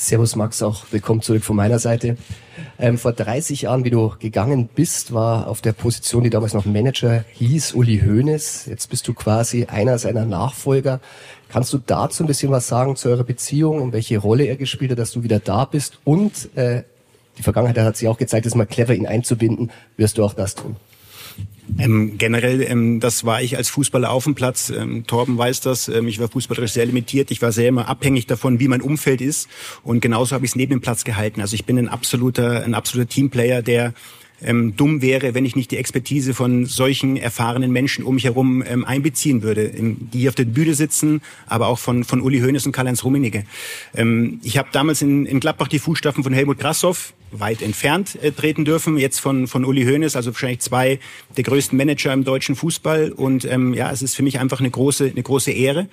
Servus Max, auch willkommen zurück von meiner Seite. Ähm, vor 30 Jahren, wie du gegangen bist, war auf der Position, die damals noch Manager hieß, Uli Hoeneß. Jetzt bist du quasi einer seiner Nachfolger. Kannst du dazu ein bisschen was sagen zu eurer Beziehung und welche Rolle er gespielt hat, dass du wieder da bist? Und äh, die Vergangenheit hat sich auch gezeigt, es mal clever, ihn einzubinden. Wirst du auch das tun? Ähm, generell, ähm, das war ich als Fußballer auf dem Platz. Ähm, Torben weiß das. Ähm, ich war fußballerisch sehr limitiert. Ich war sehr immer abhängig davon, wie mein Umfeld ist. Und genauso habe ich es neben dem Platz gehalten. Also ich bin ein absoluter, ein absoluter Teamplayer, der ähm, dumm wäre, wenn ich nicht die Expertise von solchen erfahrenen Menschen um mich herum ähm, einbeziehen würde, die hier auf der Bühne sitzen, aber auch von, von Uli Hoeneß und Karl-Heinz Rummenigge. Ähm, ich habe damals in, in Gladbach die Fußstapfen von Helmut Grassoff weit entfernt äh, treten dürfen, jetzt von, von Uli Hoeneß, also wahrscheinlich zwei der größten Manager im deutschen Fußball. Und ähm, ja, es ist für mich einfach eine große, eine große Ehre,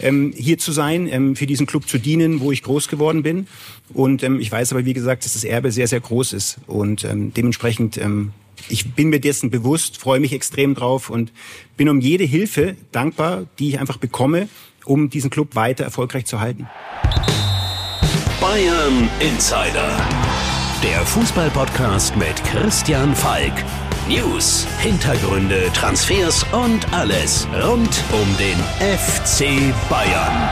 ähm, hier zu sein, ähm, für diesen Club zu dienen, wo ich groß geworden bin. Und ähm, ich weiß aber, wie gesagt, dass das Erbe sehr, sehr groß ist. Und ähm, dementsprechend, ähm, ich bin mir dessen bewusst, freue mich extrem drauf und bin um jede Hilfe dankbar, die ich einfach bekomme, um diesen Club weiter erfolgreich zu halten. Bayern Insider. Der Fußballpodcast mit Christian Falk. News, Hintergründe, Transfers und alles rund um den FC Bayern.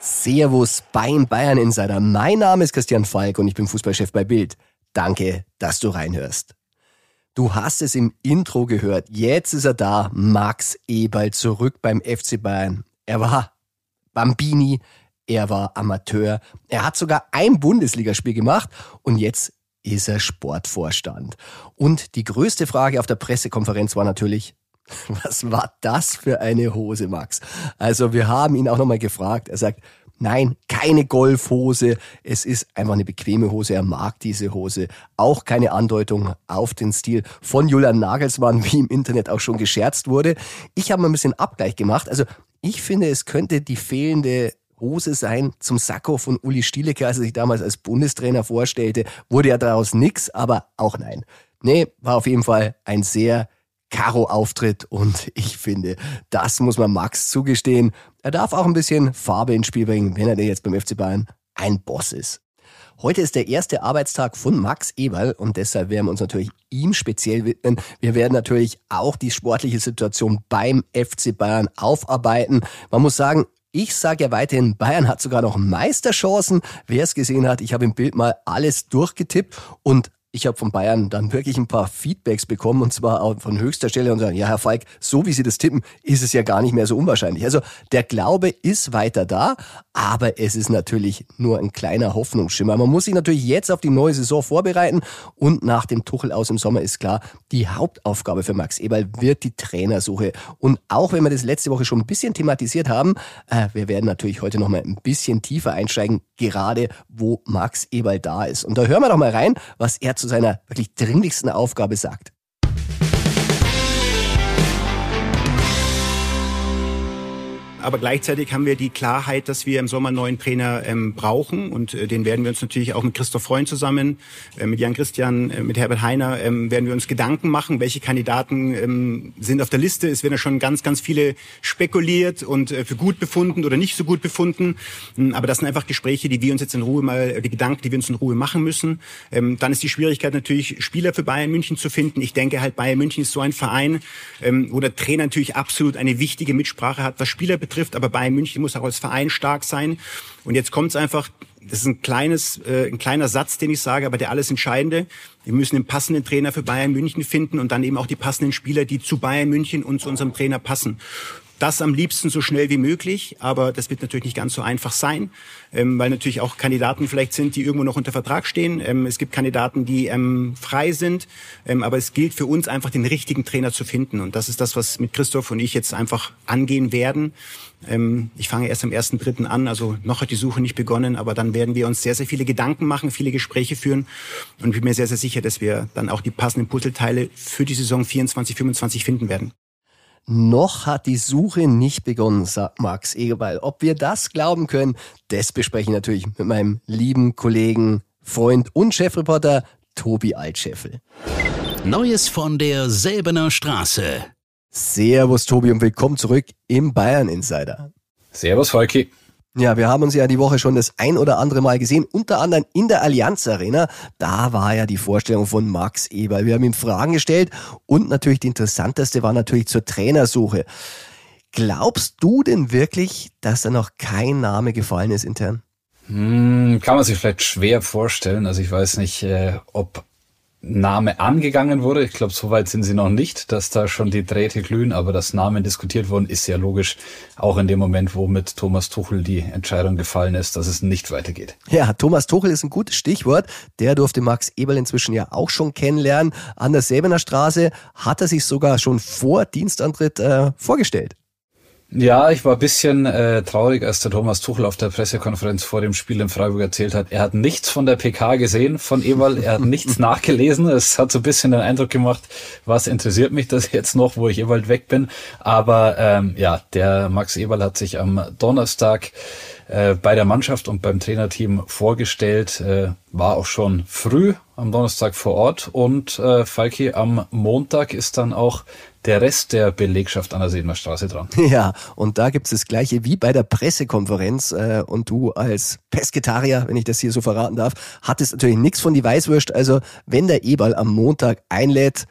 Servus beim Bayern Insider. Mein Name ist Christian Falk und ich bin Fußballchef bei Bild. Danke, dass du reinhörst. Du hast es im Intro gehört. Jetzt ist er da. Max Eberl zurück beim FC Bayern. Er war Bambini, er war Amateur, er hat sogar ein Bundesligaspiel gemacht und jetzt ist er Sportvorstand. Und die größte Frage auf der Pressekonferenz war natürlich, was war das für eine Hose, Max? Also wir haben ihn auch nochmal gefragt. Er sagt, Nein, keine Golfhose. Es ist einfach eine bequeme Hose. Er mag diese Hose. Auch keine Andeutung auf den Stil von Julian Nagelsmann, wie im Internet auch schon gescherzt wurde. Ich habe mal ein bisschen Abgleich gemacht. Also ich finde, es könnte die fehlende Hose sein zum Sakko von Uli Stielecke, als er sich damals als Bundestrainer vorstellte. Wurde ja daraus nix, aber auch nein. Nee, war auf jeden Fall ein sehr Karo-Auftritt und ich finde, das muss man Max zugestehen. Er darf auch ein bisschen Farbe ins Spiel bringen, wenn er denn jetzt beim FC Bayern ein Boss ist. Heute ist der erste Arbeitstag von Max Eberl und deshalb werden wir uns natürlich ihm speziell widmen. Wir werden natürlich auch die sportliche Situation beim FC Bayern aufarbeiten. Man muss sagen, ich sage ja weiterhin, Bayern hat sogar noch Meisterchancen. Wer es gesehen hat, ich habe im Bild mal alles durchgetippt und ich habe von Bayern dann wirklich ein paar Feedbacks bekommen und zwar auch von höchster Stelle und sagen, ja, Herr Falk, so wie Sie das tippen, ist es ja gar nicht mehr so unwahrscheinlich. Also der Glaube ist weiter da, aber es ist natürlich nur ein kleiner Hoffnungsschimmer. Man muss sich natürlich jetzt auf die neue Saison vorbereiten und nach dem Tuchel aus im Sommer ist klar, die Hauptaufgabe für Max Eberl wird die Trainersuche. Und auch wenn wir das letzte Woche schon ein bisschen thematisiert haben, äh, wir werden natürlich heute noch mal ein bisschen tiefer einsteigen, gerade wo Max Eberl da ist. Und da hören wir doch mal rein, was er zu seiner wirklich dringlichsten Aufgabe sagt. Aber gleichzeitig haben wir die Klarheit, dass wir im Sommer einen neuen Trainer ähm, brauchen und äh, den werden wir uns natürlich auch mit Christoph Freund zusammen, äh, mit Jan Christian, äh, mit Herbert Heiner, ähm, werden wir uns Gedanken machen, welche Kandidaten ähm, sind auf der Liste. Es werden ja schon ganz, ganz viele spekuliert und äh, für gut befunden oder nicht so gut befunden, ähm, aber das sind einfach Gespräche, die wir uns jetzt in Ruhe mal, die Gedanken, die wir uns in Ruhe machen müssen. Ähm, dann ist die Schwierigkeit natürlich, Spieler für Bayern München zu finden. Ich denke halt, Bayern München ist so ein Verein, ähm, wo der Trainer natürlich absolut eine wichtige Mitsprache hat, was Spieler betrifft betrifft, aber Bayern München muss auch als Verein stark sein. Und jetzt kommt es einfach, das ist ein kleines, äh, ein kleiner Satz, den ich sage, aber der alles Entscheidende. Wir müssen den passenden Trainer für Bayern München finden und dann eben auch die passenden Spieler, die zu Bayern München und zu unserem Trainer passen. Das am liebsten so schnell wie möglich, aber das wird natürlich nicht ganz so einfach sein, ähm, weil natürlich auch Kandidaten vielleicht sind, die irgendwo noch unter Vertrag stehen. Ähm, es gibt Kandidaten, die ähm, frei sind, ähm, aber es gilt für uns einfach den richtigen Trainer zu finden und das ist das, was mit Christoph und ich jetzt einfach angehen werden. Ähm, ich fange erst am 1.3. an, also noch hat die Suche nicht begonnen, aber dann werden wir uns sehr, sehr viele Gedanken machen, viele Gespräche führen und ich bin mir sehr, sehr sicher, dass wir dann auch die passenden Puzzleteile für die Saison 24, 25 finden werden. Noch hat die Suche nicht begonnen, sagt Max Egerbeil. Ob wir das glauben können, das bespreche ich natürlich mit meinem lieben Kollegen, Freund und Chefreporter Tobi Altscheffel. Neues von der Selbener Straße. Servus Tobi und willkommen zurück im Bayern Insider. Servus Volki. Ja, wir haben uns ja die Woche schon das ein oder andere Mal gesehen, unter anderem in der Allianz Arena. Da war ja die Vorstellung von Max Eberl. Wir haben ihm Fragen gestellt und natürlich die interessanteste war natürlich zur Trainersuche. Glaubst du denn wirklich, dass da noch kein Name gefallen ist intern? Hm, kann man sich vielleicht schwer vorstellen. Also ich weiß nicht, äh, ob Name angegangen wurde. Ich glaube, soweit sind sie noch nicht, dass da schon die Drähte glühen, aber dass Namen diskutiert wurden, ist ja logisch. Auch in dem Moment, wo mit Thomas Tuchel die Entscheidung gefallen ist, dass es nicht weitergeht. Ja, Thomas Tuchel ist ein gutes Stichwort. Der durfte Max Eberl inzwischen ja auch schon kennenlernen. An der Säbener Straße hat er sich sogar schon vor Dienstantritt äh, vorgestellt. Ja, ich war ein bisschen äh, traurig, als der Thomas Tuchel auf der Pressekonferenz vor dem Spiel in Freiburg erzählt hat, er hat nichts von der PK gesehen von Eberl, er hat nichts nachgelesen. Es hat so ein bisschen den Eindruck gemacht, was interessiert mich das jetzt noch, wo ich Eberl weg bin. Aber ähm, ja, der Max Eberl hat sich am Donnerstag äh, bei der Mannschaft und beim Trainerteam vorgestellt, äh, war auch schon früh am Donnerstag vor Ort und äh, Falki am Montag ist dann auch der Rest der Belegschaft an der Sedener Straße dran. Ja, und da gibt's das gleiche wie bei der Pressekonferenz. Äh, und du als Pesketarier, wenn ich das hier so verraten darf, hattest natürlich nichts von die Weißwurst. Also wenn der Eberl am Montag einlädt,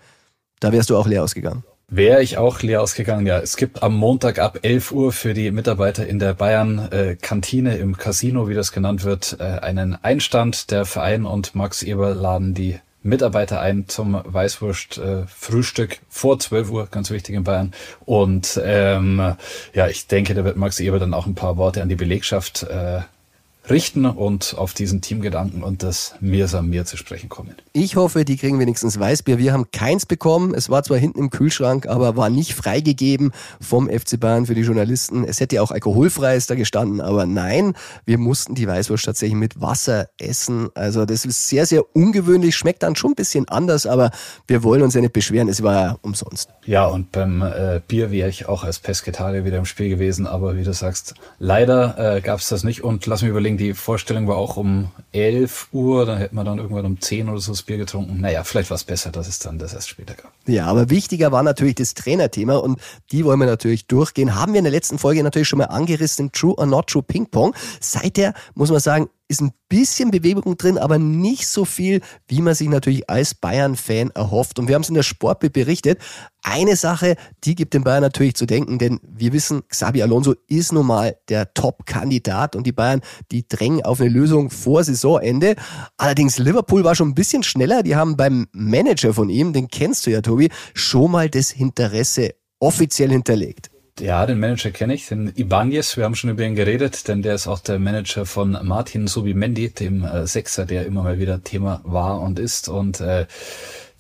da wärst du auch leer ausgegangen. Wäre ich auch leer ausgegangen, ja. Es gibt am Montag ab 11 Uhr für die Mitarbeiter in der Bayern-Kantine äh, im Casino, wie das genannt wird, äh, einen Einstand. Der Verein und Max Eber laden die Mitarbeiter ein zum Weißwurst-Frühstück äh, vor 12 Uhr, ganz wichtig in Bayern. Und ähm, ja, ich denke, da wird Max Eber dann auch ein paar Worte an die Belegschaft äh, richten und auf diesen Teamgedanken und das Mir Mir zu sprechen kommen. Ich hoffe, die kriegen wenigstens Weißbier. Wir haben keins bekommen. Es war zwar hinten im Kühlschrank, aber war nicht freigegeben vom FC Bayern für die Journalisten. Es hätte ja auch alkoholfreies da gestanden, aber nein, wir mussten die Weißwurst tatsächlich mit Wasser essen. Also das ist sehr, sehr ungewöhnlich, schmeckt dann schon ein bisschen anders, aber wir wollen uns ja nicht beschweren, es war ja umsonst. Ja, und beim äh, Bier wäre ich auch als Pesketarier wieder im Spiel gewesen, aber wie du sagst, leider äh, gab es das nicht und lass mich überlegen, die Vorstellung war auch um 11 Uhr, dann hätten wir dann irgendwann um 10 oder so das Bier getrunken. Naja, vielleicht war es besser, dass es dann das erst später gab. Ja, aber wichtiger war natürlich das Trainerthema und die wollen wir natürlich durchgehen. Haben wir in der letzten Folge natürlich schon mal angerissen True or Not True Ping Pong. Seither muss man sagen, ist ein bisschen Bewegung drin, aber nicht so viel, wie man sich natürlich als Bayern-Fan erhofft. Und wir haben es in der Sportbild berichtet. Eine Sache, die gibt den Bayern natürlich zu denken, denn wir wissen, Xabi Alonso ist nun mal der Top-Kandidat und die Bayern, die drängen auf eine Lösung vor Saisonende. Allerdings Liverpool war schon ein bisschen schneller. Die haben beim Manager von ihm, den kennst du ja, Tobi, schon mal das Interesse offiziell hinterlegt. Ja, den Manager kenne ich, den Ibanez. Wir haben schon über ihn geredet, denn der ist auch der Manager von Martin Subimendi, dem äh, Sechser, der immer mal wieder Thema war und ist. Und äh,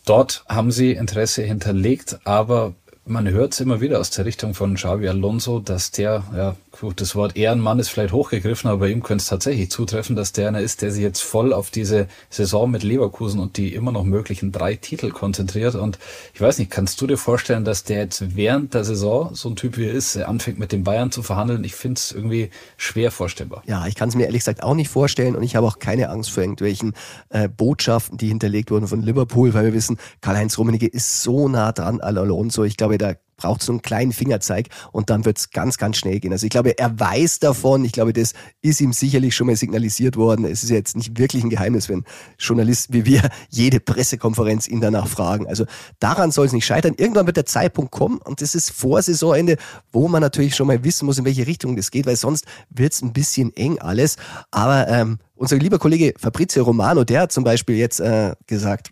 dort haben sie Interesse hinterlegt, aber man hört es immer wieder aus der Richtung von Xavi Alonso, dass der, ja, gut, das Wort Ehrenmann ist vielleicht hochgegriffen, aber bei ihm könnte es tatsächlich zutreffen, dass der einer ist, der sich jetzt voll auf diese Saison mit Leverkusen und die immer noch möglichen drei Titel konzentriert. Und ich weiß nicht, kannst du dir vorstellen, dass der jetzt während der Saison, so ein Typ wie er ist, anfängt mit den Bayern zu verhandeln? Ich finde es irgendwie schwer vorstellbar. Ja, ich kann es mir ehrlich gesagt auch nicht vorstellen und ich habe auch keine Angst vor irgendwelchen äh, Botschaften, die hinterlegt wurden von Liverpool, weil wir wissen, Karl-Heinz Rummenigge ist so nah dran an Alonso. Ich glaube, glaube, da braucht so einen kleinen Fingerzeig und dann wird es ganz, ganz schnell gehen. Also ich glaube, er weiß davon. Ich glaube, das ist ihm sicherlich schon mal signalisiert worden. Es ist jetzt nicht wirklich ein Geheimnis, wenn Journalisten wie wir jede Pressekonferenz ihn danach fragen. Also daran soll es nicht scheitern. Irgendwann wird der Zeitpunkt kommen und das ist vor Saisonende, wo man natürlich schon mal wissen muss, in welche Richtung das geht, weil sonst wird es ein bisschen eng alles. Aber ähm, unser lieber Kollege Fabrizio Romano, der hat zum Beispiel jetzt äh, gesagt,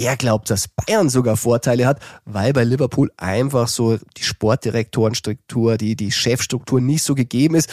er glaubt, dass Bayern sogar Vorteile hat, weil bei Liverpool einfach so die Sportdirektorenstruktur, die, die Chefstruktur nicht so gegeben ist.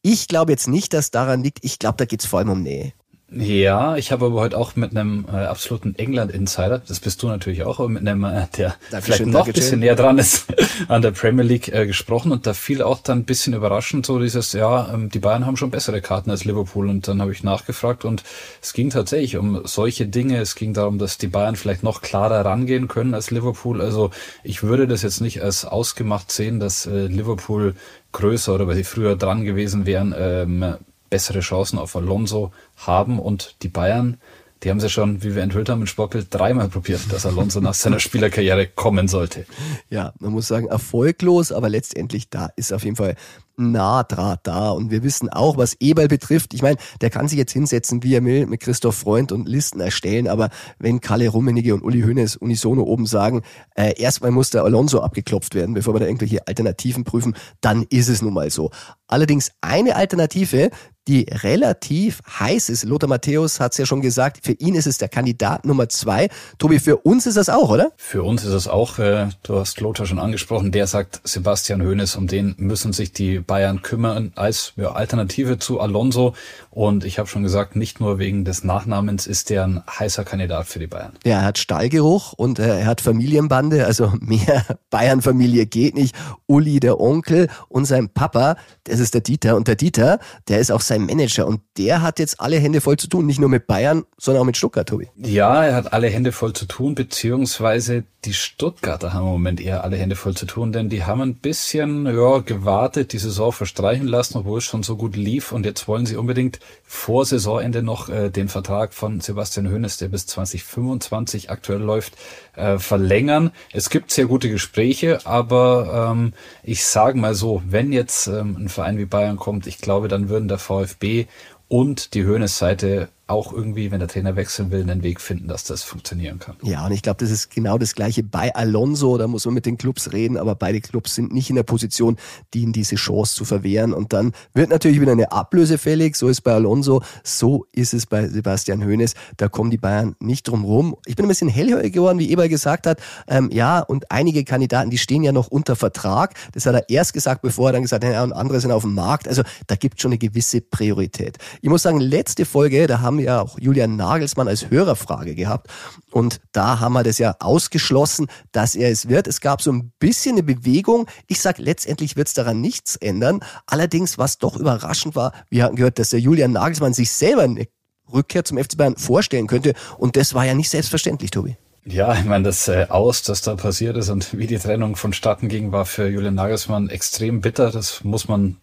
Ich glaube jetzt nicht, dass daran liegt. Ich glaube, da geht es vor allem um Nähe. Ja, ich habe aber heute auch mit einem äh, absoluten England-Insider, das bist du natürlich auch, aber mit einem, äh, der Dankeschön, vielleicht noch ein bisschen näher dran ist, an der Premier League äh, gesprochen. Und da fiel auch dann ein bisschen überraschend so dieses, ja, ähm, die Bayern haben schon bessere Karten als Liverpool. Und dann habe ich nachgefragt und es ging tatsächlich um solche Dinge, es ging darum, dass die Bayern vielleicht noch klarer rangehen können als Liverpool, also ich würde das jetzt nicht als ausgemacht sehen, dass äh, Liverpool größer oder weil sie früher dran gewesen wären, ähm, bessere Chancen auf Alonso haben und die Bayern, die haben sie schon, wie wir enthüllt haben, im Sportbild dreimal probiert, dass Alonso nach seiner Spielerkarriere kommen sollte. Ja, man muss sagen, erfolglos, aber letztendlich da ist auf jeden Fall Nahdraht da. Und wir wissen auch, was Eberl betrifft, ich meine, der kann sich jetzt hinsetzen, wie er will, mit Christoph Freund und Listen erstellen, aber wenn Kalle Rummenigge und Uli Hoeneß unisono oben sagen, äh, erstmal muss der Alonso abgeklopft werden, bevor wir da irgendwelche Alternativen prüfen, dann ist es nun mal so. Allerdings eine Alternative, die relativ heiß ist. Lothar Matthäus hat es ja schon gesagt, für ihn ist es der Kandidat Nummer zwei. Tobi, für uns ist das auch, oder? Für uns ist es auch. Äh, du hast Lothar schon angesprochen. Der sagt Sebastian Hoeneß, um den müssen sich die Bayern kümmern als ja, Alternative zu Alonso. Und ich habe schon gesagt, nicht nur wegen des Nachnamens ist der ein heißer Kandidat für die Bayern. Ja, er hat Stallgeruch und äh, er hat Familienbande. Also mehr Bayern-Familie geht nicht. Uli, der Onkel und sein Papa, das ist der Dieter. Und der Dieter, der ist auch sein sein Manager und der hat jetzt alle Hände voll zu tun, nicht nur mit Bayern, sondern auch mit Stuttgart, Tobi. Ja, er hat alle Hände voll zu tun, beziehungsweise die Stuttgarter haben im Moment eher alle Hände voll zu tun, denn die haben ein bisschen ja, gewartet, die Saison verstreichen lassen, obwohl es schon so gut lief und jetzt wollen sie unbedingt vor Saisonende noch äh, den Vertrag von Sebastian Hoeneß, der bis 2025 aktuell läuft, äh, verlängern. Es gibt sehr gute Gespräche, aber ähm, ich sage mal so, wenn jetzt ähm, ein Verein wie Bayern kommt, ich glaube, dann würden der VfB und die Hoeneß-Seite auch irgendwie, wenn der Trainer wechseln will, einen Weg finden, dass das funktionieren kann. Ja, und ich glaube, das ist genau das Gleiche bei Alonso. Da muss man mit den Clubs reden, aber beide Clubs sind nicht in der Position, ihnen diese Chance zu verwehren. Und dann wird natürlich wieder eine Ablöse fällig. So ist bei Alonso, so ist es bei Sebastian Hoeneß. Da kommen die Bayern nicht drum rum. Ich bin ein bisschen hellhörig geworden, wie Eber gesagt hat. Ähm, ja, und einige Kandidaten, die stehen ja noch unter Vertrag. Das hat er erst gesagt, bevor er dann gesagt hat, ja, und andere sind auf dem Markt. Also da gibt schon eine gewisse Priorität. Ich muss sagen, letzte Folge, da haben haben ja auch Julian Nagelsmann als Hörerfrage gehabt. Und da haben wir das ja ausgeschlossen, dass er es wird. Es gab so ein bisschen eine Bewegung. Ich sage, letztendlich wird es daran nichts ändern. Allerdings, was doch überraschend war, wir hatten gehört, dass der Julian Nagelsmann sich selber eine Rückkehr zum FC Bayern vorstellen könnte. Und das war ja nicht selbstverständlich, Tobi. Ja, ich meine, das äh, Aus, das da passiert ist und wie die Trennung vonstatten ging, war für Julian Nagelsmann extrem bitter. Das muss man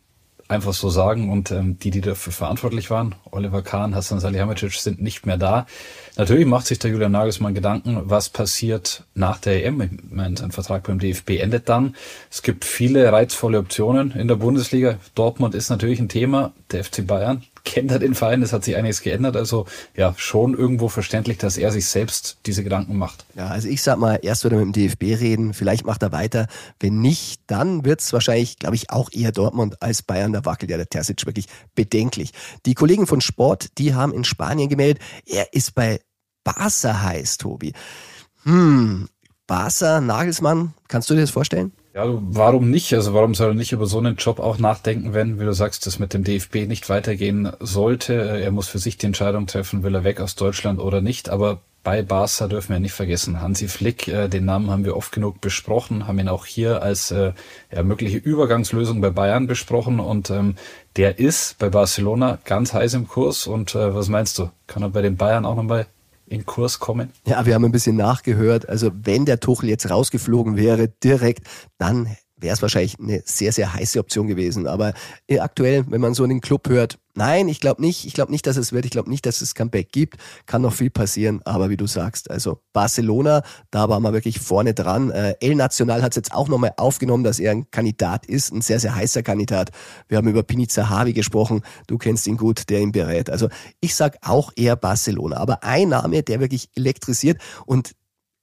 einfach so sagen. Und ähm, die, die dafür verantwortlich waren, Oliver Kahn, Hassan Salihamidzic, sind nicht mehr da. Natürlich macht sich der Julian Nagelsmann Gedanken, was passiert nach der EM. Ich meine, sein Vertrag beim DFB endet dann. Es gibt viele reizvolle Optionen in der Bundesliga. Dortmund ist natürlich ein Thema. Der FC Bayern kennt er den Verein, es hat sich einiges geändert. Also ja, schon irgendwo verständlich, dass er sich selbst diese Gedanken macht. Ja, also ich sag mal, erst wird er mit dem DFB reden, vielleicht macht er weiter. Wenn nicht, dann wird's wahrscheinlich, glaube ich, auch eher Dortmund als Bayern. Da wackelt ja der Terzic wirklich bedenklich. Die Kollegen von Sport, die haben in Spanien gemeldet, er ist bei Barca heiß, Tobi. Hm, Barca, Nagelsmann, kannst du dir das vorstellen? Ja, warum nicht? Also warum soll er nicht über so einen Job auch nachdenken, wenn, wie du sagst, das mit dem DFB nicht weitergehen sollte? Er muss für sich die Entscheidung treffen, will er weg aus Deutschland oder nicht. Aber bei Barca dürfen wir nicht vergessen. Hansi Flick, äh, den Namen haben wir oft genug besprochen, haben ihn auch hier als äh, ja, mögliche Übergangslösung bei Bayern besprochen und ähm, der ist bei Barcelona ganz heiß im Kurs. Und äh, was meinst du? Kann er bei den Bayern auch nochmal in Kurs kommen? Ja, wir haben ein bisschen nachgehört. Also wenn der Tuchel jetzt rausgeflogen wäre, direkt, dann wäre es wahrscheinlich eine sehr, sehr heiße Option gewesen. Aber äh, aktuell, wenn man so in den Club hört, nein, ich glaube nicht, ich glaube nicht, dass es wird, ich glaube nicht, dass es Comeback gibt, kann noch viel passieren, aber wie du sagst, also Barcelona, da war man wirklich vorne dran. Äh, El Nacional hat es jetzt auch nochmal aufgenommen, dass er ein Kandidat ist, ein sehr, sehr heißer Kandidat. Wir haben über Pini Zahavi gesprochen, du kennst ihn gut, der ihn berät. Also ich sag auch eher Barcelona, aber ein Name, der wirklich elektrisiert und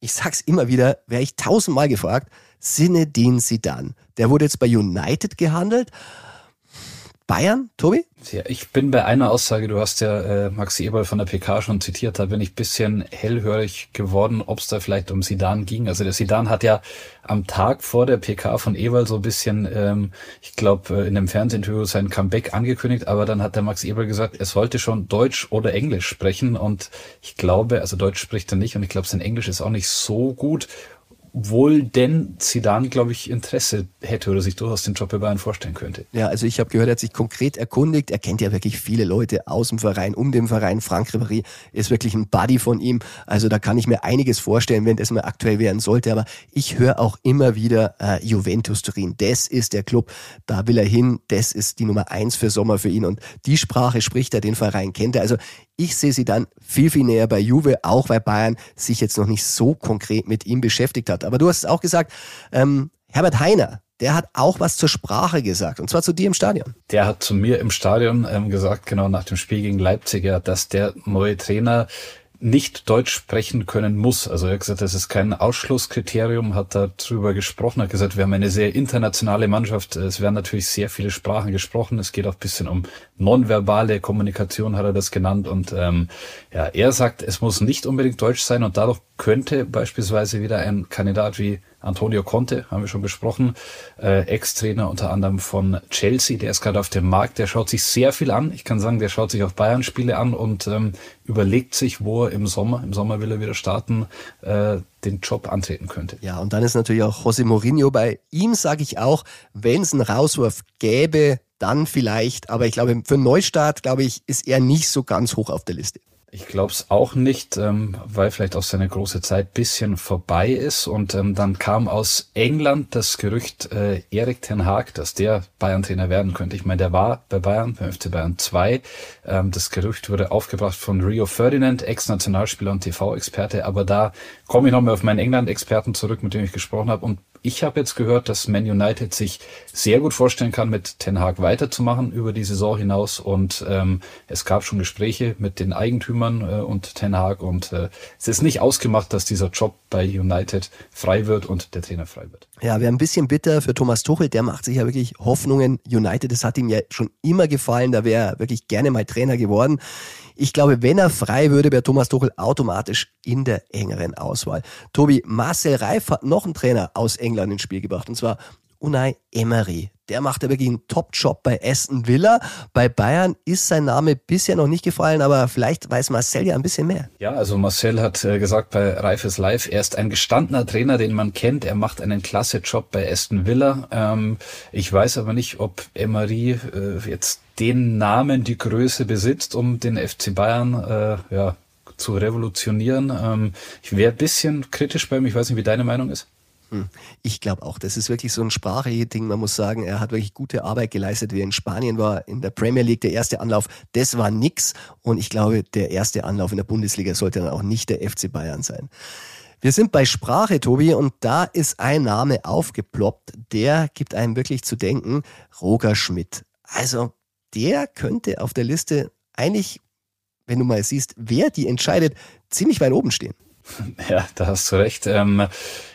ich sag's immer wieder, wäre ich tausendmal gefragt, Sinedin Sidan. Der wurde jetzt bei United gehandelt. Bayern, Tobi? Ja, ich bin bei einer Aussage, du hast ja äh, Max Eberl von der PK schon zitiert, da bin ich bisschen hellhörig geworden, ob es da vielleicht um Sidan ging. Also der Sidan hat ja am Tag vor der PK von Eberl so ein bisschen, ähm, ich glaube, äh, in einem Fernsehinterview sein Comeback angekündigt, aber dann hat der Max Eberl gesagt, er sollte schon Deutsch oder Englisch sprechen und ich glaube, also Deutsch spricht er nicht und ich glaube, sein Englisch ist auch nicht so gut obwohl denn Zidane, glaube ich, Interesse hätte oder sich durchaus den Job bei Bayern vorstellen könnte. Ja, also ich habe gehört, er hat sich konkret erkundigt. Er kennt ja wirklich viele Leute aus dem Verein, um den Verein. Frank Ribéry ist wirklich ein Buddy von ihm. Also da kann ich mir einiges vorstellen, wenn das mal aktuell werden sollte. Aber ich höre auch immer wieder äh, Juventus Turin. Das ist der Club. Da will er hin. Das ist die Nummer eins für Sommer für ihn. Und die Sprache spricht er, den Verein kennt er. Also ich sehe sie dann viel, viel näher bei Juve, auch weil Bayern sich jetzt noch nicht so konkret mit ihm beschäftigt hat. Aber du hast es auch gesagt, ähm, Herbert Heiner, der hat auch was zur Sprache gesagt, und zwar zu dir im Stadion. Der hat zu mir im Stadion ähm, gesagt, genau nach dem Spiel gegen Leipzig, ja, dass der neue Trainer nicht Deutsch sprechen können muss. Also er hat gesagt, das ist kein Ausschlusskriterium, hat darüber gesprochen, hat gesagt, wir haben eine sehr internationale Mannschaft. Es werden natürlich sehr viele Sprachen gesprochen. Es geht auch ein bisschen um nonverbale Kommunikation, hat er das genannt. Und ähm, ja, er sagt, es muss nicht unbedingt Deutsch sein und dadurch könnte beispielsweise wieder ein Kandidat wie Antonio Conte, haben wir schon besprochen, äh, Ex-Trainer unter anderem von Chelsea, der ist gerade auf dem Markt, der schaut sich sehr viel an. Ich kann sagen, der schaut sich auch Bayern-Spiele an und ähm, überlegt sich, wo er im Sommer, im Sommer will er wieder starten, äh, den Job antreten könnte. Ja, und dann ist natürlich auch José Mourinho. Bei ihm sage ich auch, wenn es einen Rauswurf gäbe, dann vielleicht. Aber ich glaube, für einen Neustart, glaube ich, ist er nicht so ganz hoch auf der Liste. Ich glaube es auch nicht, ähm, weil vielleicht auch seine große Zeit bisschen vorbei ist. Und ähm, dann kam aus England das Gerücht äh, Erik Ten Haag, dass der Bayern-Trainer werden könnte. Ich meine, der war bei Bayern, beim FC Bayern 2. Ähm, das Gerücht wurde aufgebracht von Rio Ferdinand, Ex-Nationalspieler und TV-Experte. Aber da komme ich nochmal auf meinen England-Experten zurück, mit dem ich gesprochen habe. Und ich habe jetzt gehört, dass Man United sich sehr gut vorstellen kann, mit Ten Hag weiterzumachen über die Saison hinaus. Und ähm, es gab schon Gespräche mit den Eigentümern äh, und Ten Hag. Und äh, es ist nicht ausgemacht, dass dieser Job bei United frei wird und der Trainer frei wird. Ja, wäre ein bisschen bitter für Thomas Tuchel. Der macht sich ja wirklich Hoffnungen. United, das hat ihm ja schon immer gefallen. Da wäre er wirklich gerne mal Trainer geworden. Ich glaube, wenn er frei würde, wäre Thomas Tuchel automatisch in der engeren Auswahl. Tobi, Marcel Reif hat noch einen Trainer aus England ins Spiel gebracht, und zwar Unai Emery. Der macht ja wirklich einen Top-Job bei Aston Villa. Bei Bayern ist sein Name bisher noch nicht gefallen, aber vielleicht weiß Marcel ja ein bisschen mehr. Ja, also Marcel hat äh, gesagt bei Reifes Live, er ist ein gestandener Trainer, den man kennt. Er macht einen klasse Job bei Aston Villa. Ähm, ich weiß aber nicht, ob Emery äh, jetzt den Namen, die Größe besitzt, um den FC Bayern äh, ja, zu revolutionieren. Ähm, ich wäre ein bisschen kritisch bei ihm. Ich weiß nicht, wie deine Meinung ist. Hm. Ich glaube auch, das ist wirklich so ein Spracheding. Man muss sagen, er hat wirklich gute Arbeit geleistet, wie er in Spanien war, in der Premier League. Der erste Anlauf, das war nix. Und ich glaube, der erste Anlauf in der Bundesliga sollte dann auch nicht der FC Bayern sein. Wir sind bei Sprache, Tobi, und da ist ein Name aufgeploppt, der gibt einem wirklich zu denken. Roger Schmidt. Also, der könnte auf der Liste eigentlich, wenn du mal siehst, wer die entscheidet, ziemlich weit oben stehen. Ja, da hast du recht. Ähm,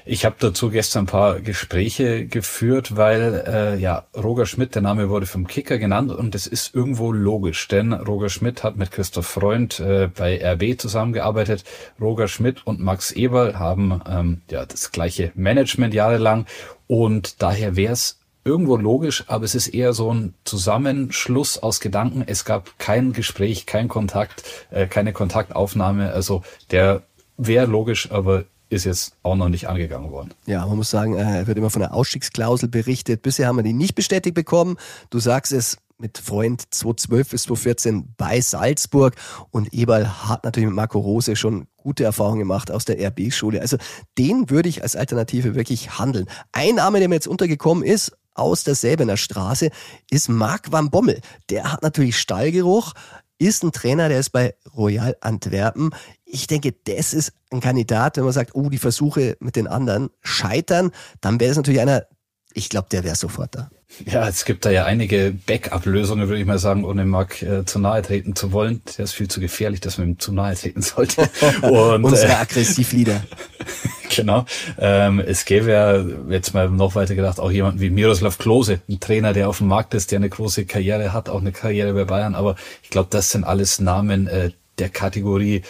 ich habe dazu gestern ein paar Gespräche geführt, weil äh, ja Roger Schmidt, der Name wurde vom Kicker genannt und es ist irgendwo logisch, denn Roger Schmidt hat mit Christoph Freund äh, bei RB zusammengearbeitet. Roger Schmidt und Max Eberl haben ähm, ja das gleiche Management jahrelang und daher wäre es irgendwo logisch, aber es ist eher so ein Zusammenschluss aus Gedanken. Es gab kein Gespräch, kein Kontakt, äh, keine Kontaktaufnahme. Also der wäre logisch, aber ist jetzt auch noch nicht angegangen worden. Ja, man muss sagen, äh, er wird immer von einer Ausstiegsklausel berichtet. Bisher haben wir die nicht bestätigt bekommen. Du sagst es, mit Freund 2012 bis 2014 bei Salzburg und Eberl hat natürlich mit Marco Rose schon gute Erfahrungen gemacht aus der RB-Schule. Also den würde ich als Alternative wirklich handeln. Ein Name, der mir jetzt untergekommen ist, aus der Säbener Straße, ist Marc van Bommel. Der hat natürlich Stallgeruch, ist ein Trainer, der ist bei Royal Antwerpen. Ich denke, das ist ein Kandidat, wenn man sagt, oh, die Versuche mit den anderen scheitern, dann wäre es natürlich einer, ich glaube, der wäre sofort da. Ja, es gibt da ja einige Backup-Lösungen, würde ich mal sagen, ohne Marc äh, zu nahe treten zu wollen. Der ist viel zu gefährlich, dass man ihm zu nahe treten sollte. Und, Unsere äh, Aggressivlieder. genau. Ähm, es gäbe ja, jetzt mal noch weiter gedacht, auch jemanden wie Miroslav Klose, ein Trainer, der auf dem Markt ist, der eine große Karriere hat, auch eine Karriere bei Bayern. Aber ich glaube, das sind alles Namen äh, der Kategorie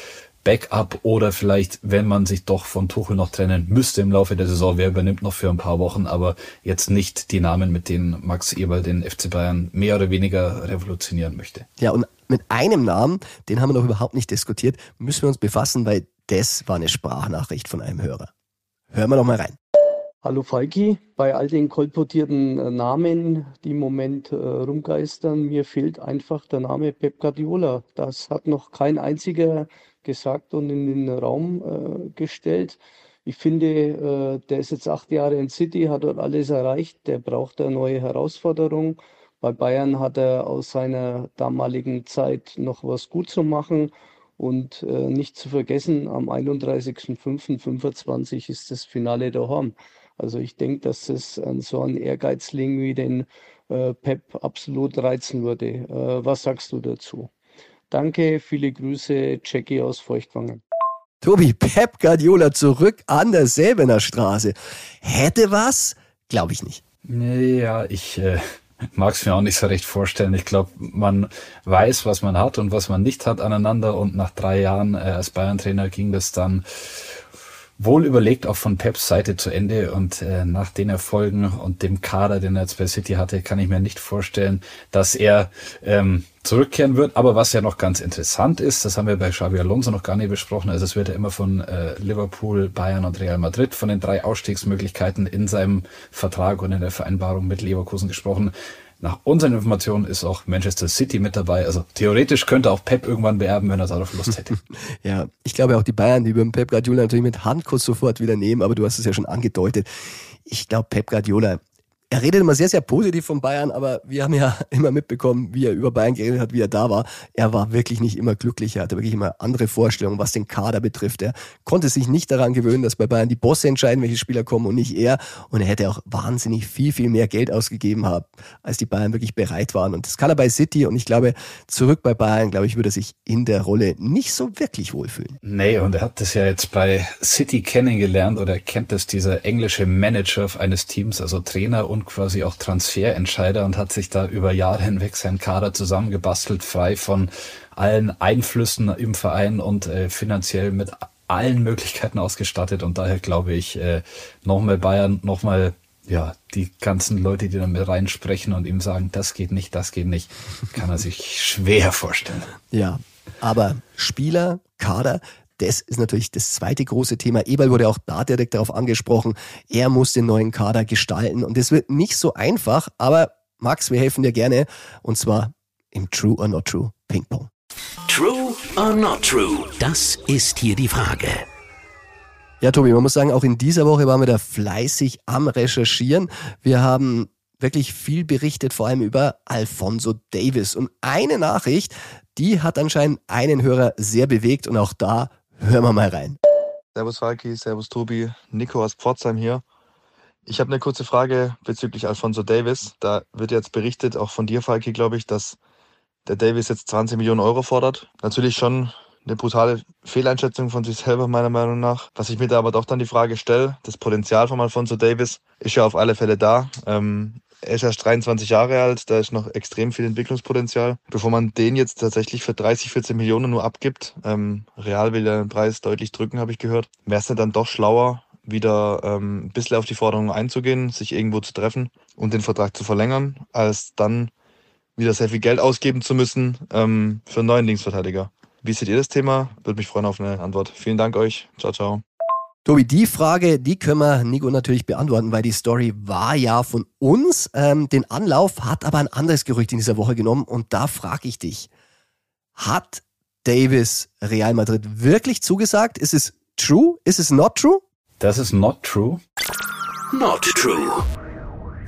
Backup oder vielleicht, wenn man sich doch von Tuchel noch trennen müsste im Laufe der Saison, wer übernimmt noch für ein paar Wochen, aber jetzt nicht die Namen, mit denen Max Eberl den FC Bayern mehr oder weniger revolutionieren möchte. Ja, und mit einem Namen, den haben wir noch überhaupt nicht diskutiert, müssen wir uns befassen, weil das war eine Sprachnachricht von einem Hörer. Hören wir doch mal rein. Hallo Falki, bei all den kolportierten äh, Namen, die im Moment äh, rumgeistern, mir fehlt einfach der Name Pep Guardiola. Das hat noch kein einziger gesagt und in den Raum äh, gestellt. Ich finde, äh, der ist jetzt acht Jahre in City, hat dort alles erreicht. Der braucht eine neue Herausforderung. Bei Bayern hat er aus seiner damaligen Zeit noch was gut zu machen. Und äh, nicht zu vergessen, am 31.05.25 ist das Finale daheim. Also ich denke, dass es an so einen Ehrgeizling wie den äh, Pep absolut reizen würde. Äh, was sagst du dazu? Danke, viele Grüße, Jackie aus Feuchtwangen. Tobi, Pep Guardiola zurück an der Säbener Straße. Hätte was? Glaube ich nicht. Ja, ich äh, mag es mir auch nicht so recht vorstellen. Ich glaube, man weiß, was man hat und was man nicht hat aneinander. Und nach drei Jahren äh, als Bayern-Trainer ging das dann wohl überlegt auch von Peps Seite zu Ende und äh, nach den Erfolgen und dem Kader, den er jetzt bei City hatte, kann ich mir nicht vorstellen, dass er ähm, zurückkehren wird. Aber was ja noch ganz interessant ist, das haben wir bei Xabi Alonso noch gar nicht besprochen, also es wird ja immer von äh, Liverpool, Bayern und Real Madrid von den drei Ausstiegsmöglichkeiten in seinem Vertrag und in der Vereinbarung mit Leverkusen gesprochen. Nach unseren Informationen ist auch Manchester City mit dabei. Also theoretisch könnte auch Pep irgendwann beerben, wenn er darauf Lust hätte. ja, ich glaube auch die Bayern, die würden Pep Guardiola natürlich mit Handkuss sofort wieder nehmen, aber du hast es ja schon angedeutet. Ich glaube, Pep Guardiola er redet immer sehr, sehr positiv von Bayern, aber wir haben ja immer mitbekommen, wie er über Bayern geredet hat, wie er da war. Er war wirklich nicht immer glücklich. Er hatte wirklich immer andere Vorstellungen, was den Kader betrifft. Er konnte sich nicht daran gewöhnen, dass bei Bayern die Bosse entscheiden, welche Spieler kommen und nicht er. Und er hätte auch wahnsinnig viel, viel mehr Geld ausgegeben haben, als die Bayern wirklich bereit waren. Und das kann er bei City. Und ich glaube, zurück bei Bayern, glaube ich, würde er sich in der Rolle nicht so wirklich wohlfühlen. Nee, und er hat das ja jetzt bei City kennengelernt oder kennt das dieser englische Manager eines Teams, also Trainer und quasi auch Transferentscheider und hat sich da über Jahre hinweg seinen Kader zusammengebastelt, frei von allen Einflüssen im Verein und äh, finanziell mit allen Möglichkeiten ausgestattet. Und daher glaube ich, äh, nochmal Bayern, nochmal ja, die ganzen Leute, die da mit reinsprechen und ihm sagen, das geht nicht, das geht nicht, kann er sich schwer vorstellen. Ja, aber Spieler, Kader, das ist natürlich das zweite große Thema. Eberl wurde auch da direkt darauf angesprochen. Er muss den neuen Kader gestalten und das wird nicht so einfach, aber Max, wir helfen dir gerne und zwar im True or Not True Ping Pong. True or Not True? Das ist hier die Frage. Ja, Tobi, man muss sagen, auch in dieser Woche waren wir da fleißig am Recherchieren. Wir haben wirklich viel berichtet, vor allem über Alfonso Davis. Und eine Nachricht, die hat anscheinend einen Hörer sehr bewegt und auch da Hören wir mal rein. Servus Falki, Servus Tobi, Nico aus Pforzheim hier. Ich habe eine kurze Frage bezüglich Alfonso Davis. Da wird jetzt berichtet, auch von dir, Falki, glaube ich, dass der Davis jetzt 20 Millionen Euro fordert. Natürlich schon eine brutale Fehleinschätzung von sich selber, meiner Meinung nach. Was ich mir da aber doch dann die Frage stelle, das Potenzial von Alfonso Davis ist ja auf alle Fälle da. Ähm, er ist erst 23 Jahre alt, da ist noch extrem viel Entwicklungspotenzial. Bevor man den jetzt tatsächlich für 30, 14 Millionen nur abgibt, ähm, Real will den Preis deutlich drücken, habe ich gehört, wäre es dann doch schlauer, wieder ähm, ein bisschen auf die Forderungen einzugehen, sich irgendwo zu treffen und den Vertrag zu verlängern, als dann wieder sehr viel Geld ausgeben zu müssen ähm, für einen neuen Linksverteidiger. Wie seht ihr das Thema? Würde mich freuen auf eine Antwort. Vielen Dank euch. Ciao, ciao. Tobi, die Frage, die können wir Nico natürlich beantworten, weil die Story war ja von uns. Ähm, den Anlauf hat aber ein anderes Gerücht in dieser Woche genommen und da frage ich dich, hat Davis Real Madrid wirklich zugesagt? Ist es true? Ist es not true? Das ist not true. Not true.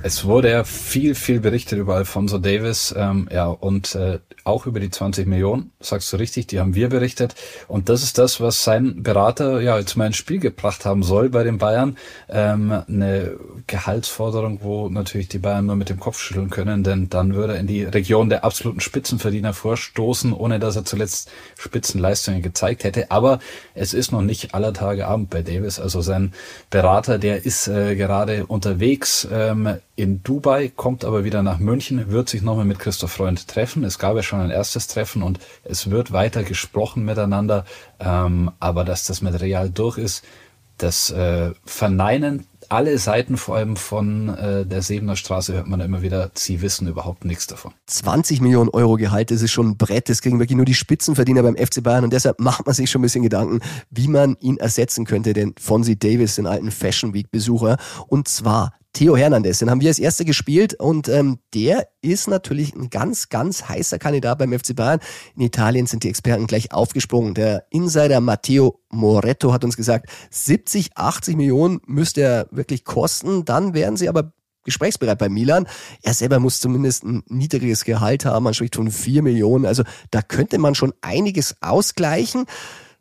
Es wurde ja viel, viel berichtet über Alfonso Davis, ähm, ja, und äh, auch über die 20 Millionen, sagst du richtig, die haben wir berichtet. Und das ist das, was sein Berater ja jetzt mal ins Spiel gebracht haben soll bei den Bayern. Ähm, eine Gehaltsforderung, wo natürlich die Bayern nur mit dem Kopf schütteln können, denn dann würde er in die Region der absoluten Spitzenverdiener vorstoßen, ohne dass er zuletzt Spitzenleistungen gezeigt hätte. Aber es ist noch nicht aller Tage Abend bei Davis. Also sein Berater, der ist äh, gerade unterwegs ähm, in Dubai, kommt aber wieder nach München, wird sich nochmal mit Christoph Freund treffen. Es gab ja schon ein erstes Treffen und es wird weiter gesprochen miteinander. Ähm, aber dass das mit Real durch ist, das äh, verneinen alle Seiten, vor allem von äh, der Sebener Straße, hört man immer wieder, sie wissen überhaupt nichts davon. 20 Millionen Euro Gehalt, das ist schon ein Brett, das kriegen wirklich nur die Spitzenverdiener beim FC Bayern und deshalb macht man sich schon ein bisschen Gedanken, wie man ihn ersetzen könnte, den Fonzie Davis, den alten Fashion Week Besucher. Und zwar Theo Hernandez, den haben wir als erster gespielt und ähm, der ist natürlich ein ganz, ganz heißer Kandidat beim FC Bayern. In Italien sind die Experten gleich aufgesprungen. Der Insider Matteo Moretto hat uns gesagt, 70, 80 Millionen müsste er wirklich kosten. Dann wären sie aber gesprächsbereit bei Milan. Er selber muss zumindest ein niedriges Gehalt haben, man spricht von 4 Millionen. Also da könnte man schon einiges ausgleichen.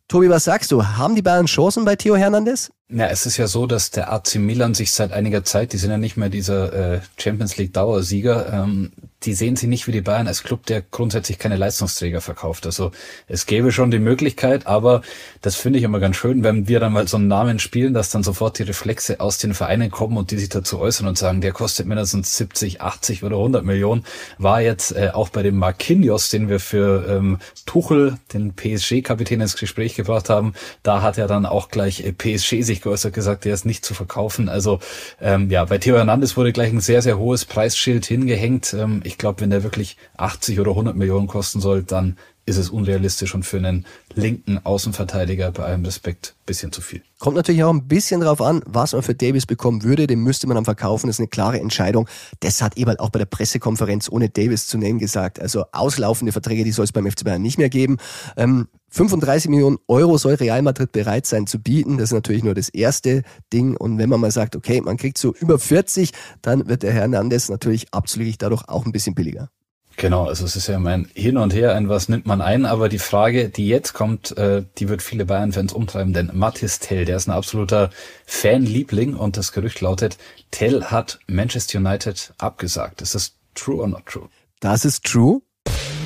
Tobi, was sagst du? Haben die Bayern Chancen bei Theo Hernandez? Ja, es ist ja so, dass der AC Milan sich seit einiger Zeit, die sind ja nicht mehr dieser äh, Champions League Dauersieger, ähm, die sehen sie nicht wie die Bayern als Club, der grundsätzlich keine Leistungsträger verkauft. Also es gäbe schon die Möglichkeit, aber das finde ich immer ganz schön, wenn wir dann mal so einen Namen spielen, dass dann sofort die Reflexe aus den Vereinen kommen und die sich dazu äußern und sagen, der kostet mindestens 70, 80 oder 100 Millionen. War jetzt äh, auch bei dem Marquinhos, den wir für ähm, Tuchel, den PSG-Kapitän, ins Gespräch gebracht haben, da hat er dann auch gleich äh, PSG sich sich geäußert gesagt, der ist nicht zu verkaufen. Also ähm, ja, bei Theo Hernandez wurde gleich ein sehr, sehr hohes Preisschild hingehängt. Ähm, ich glaube, wenn der wirklich 80 oder 100 Millionen kosten soll, dann ist es unrealistisch und für einen linken Außenverteidiger bei allem Respekt bisschen zu viel. Kommt natürlich auch ein bisschen drauf an, was man für Davis bekommen würde. Den müsste man dann verkaufen. Das ist eine klare Entscheidung. Das hat Eberl auch bei der Pressekonferenz ohne Davis zu nennen gesagt. Also auslaufende Verträge, die soll es beim FC Bayern nicht mehr geben. Ähm, 35 Millionen Euro soll Real Madrid bereit sein zu bieten. Das ist natürlich nur das erste Ding. Und wenn man mal sagt, okay, man kriegt so über 40, dann wird der Hernandez natürlich absolut dadurch auch ein bisschen billiger. Genau, also es ist ja mein Hin und Her, ein was nimmt man ein, aber die Frage, die jetzt kommt, äh, die wird viele Bayern-Fans umtreiben, denn Mathis Tell, der ist ein absoluter Fanliebling und das Gerücht lautet, Tell hat Manchester United abgesagt. Ist das true or not true? Das ist true.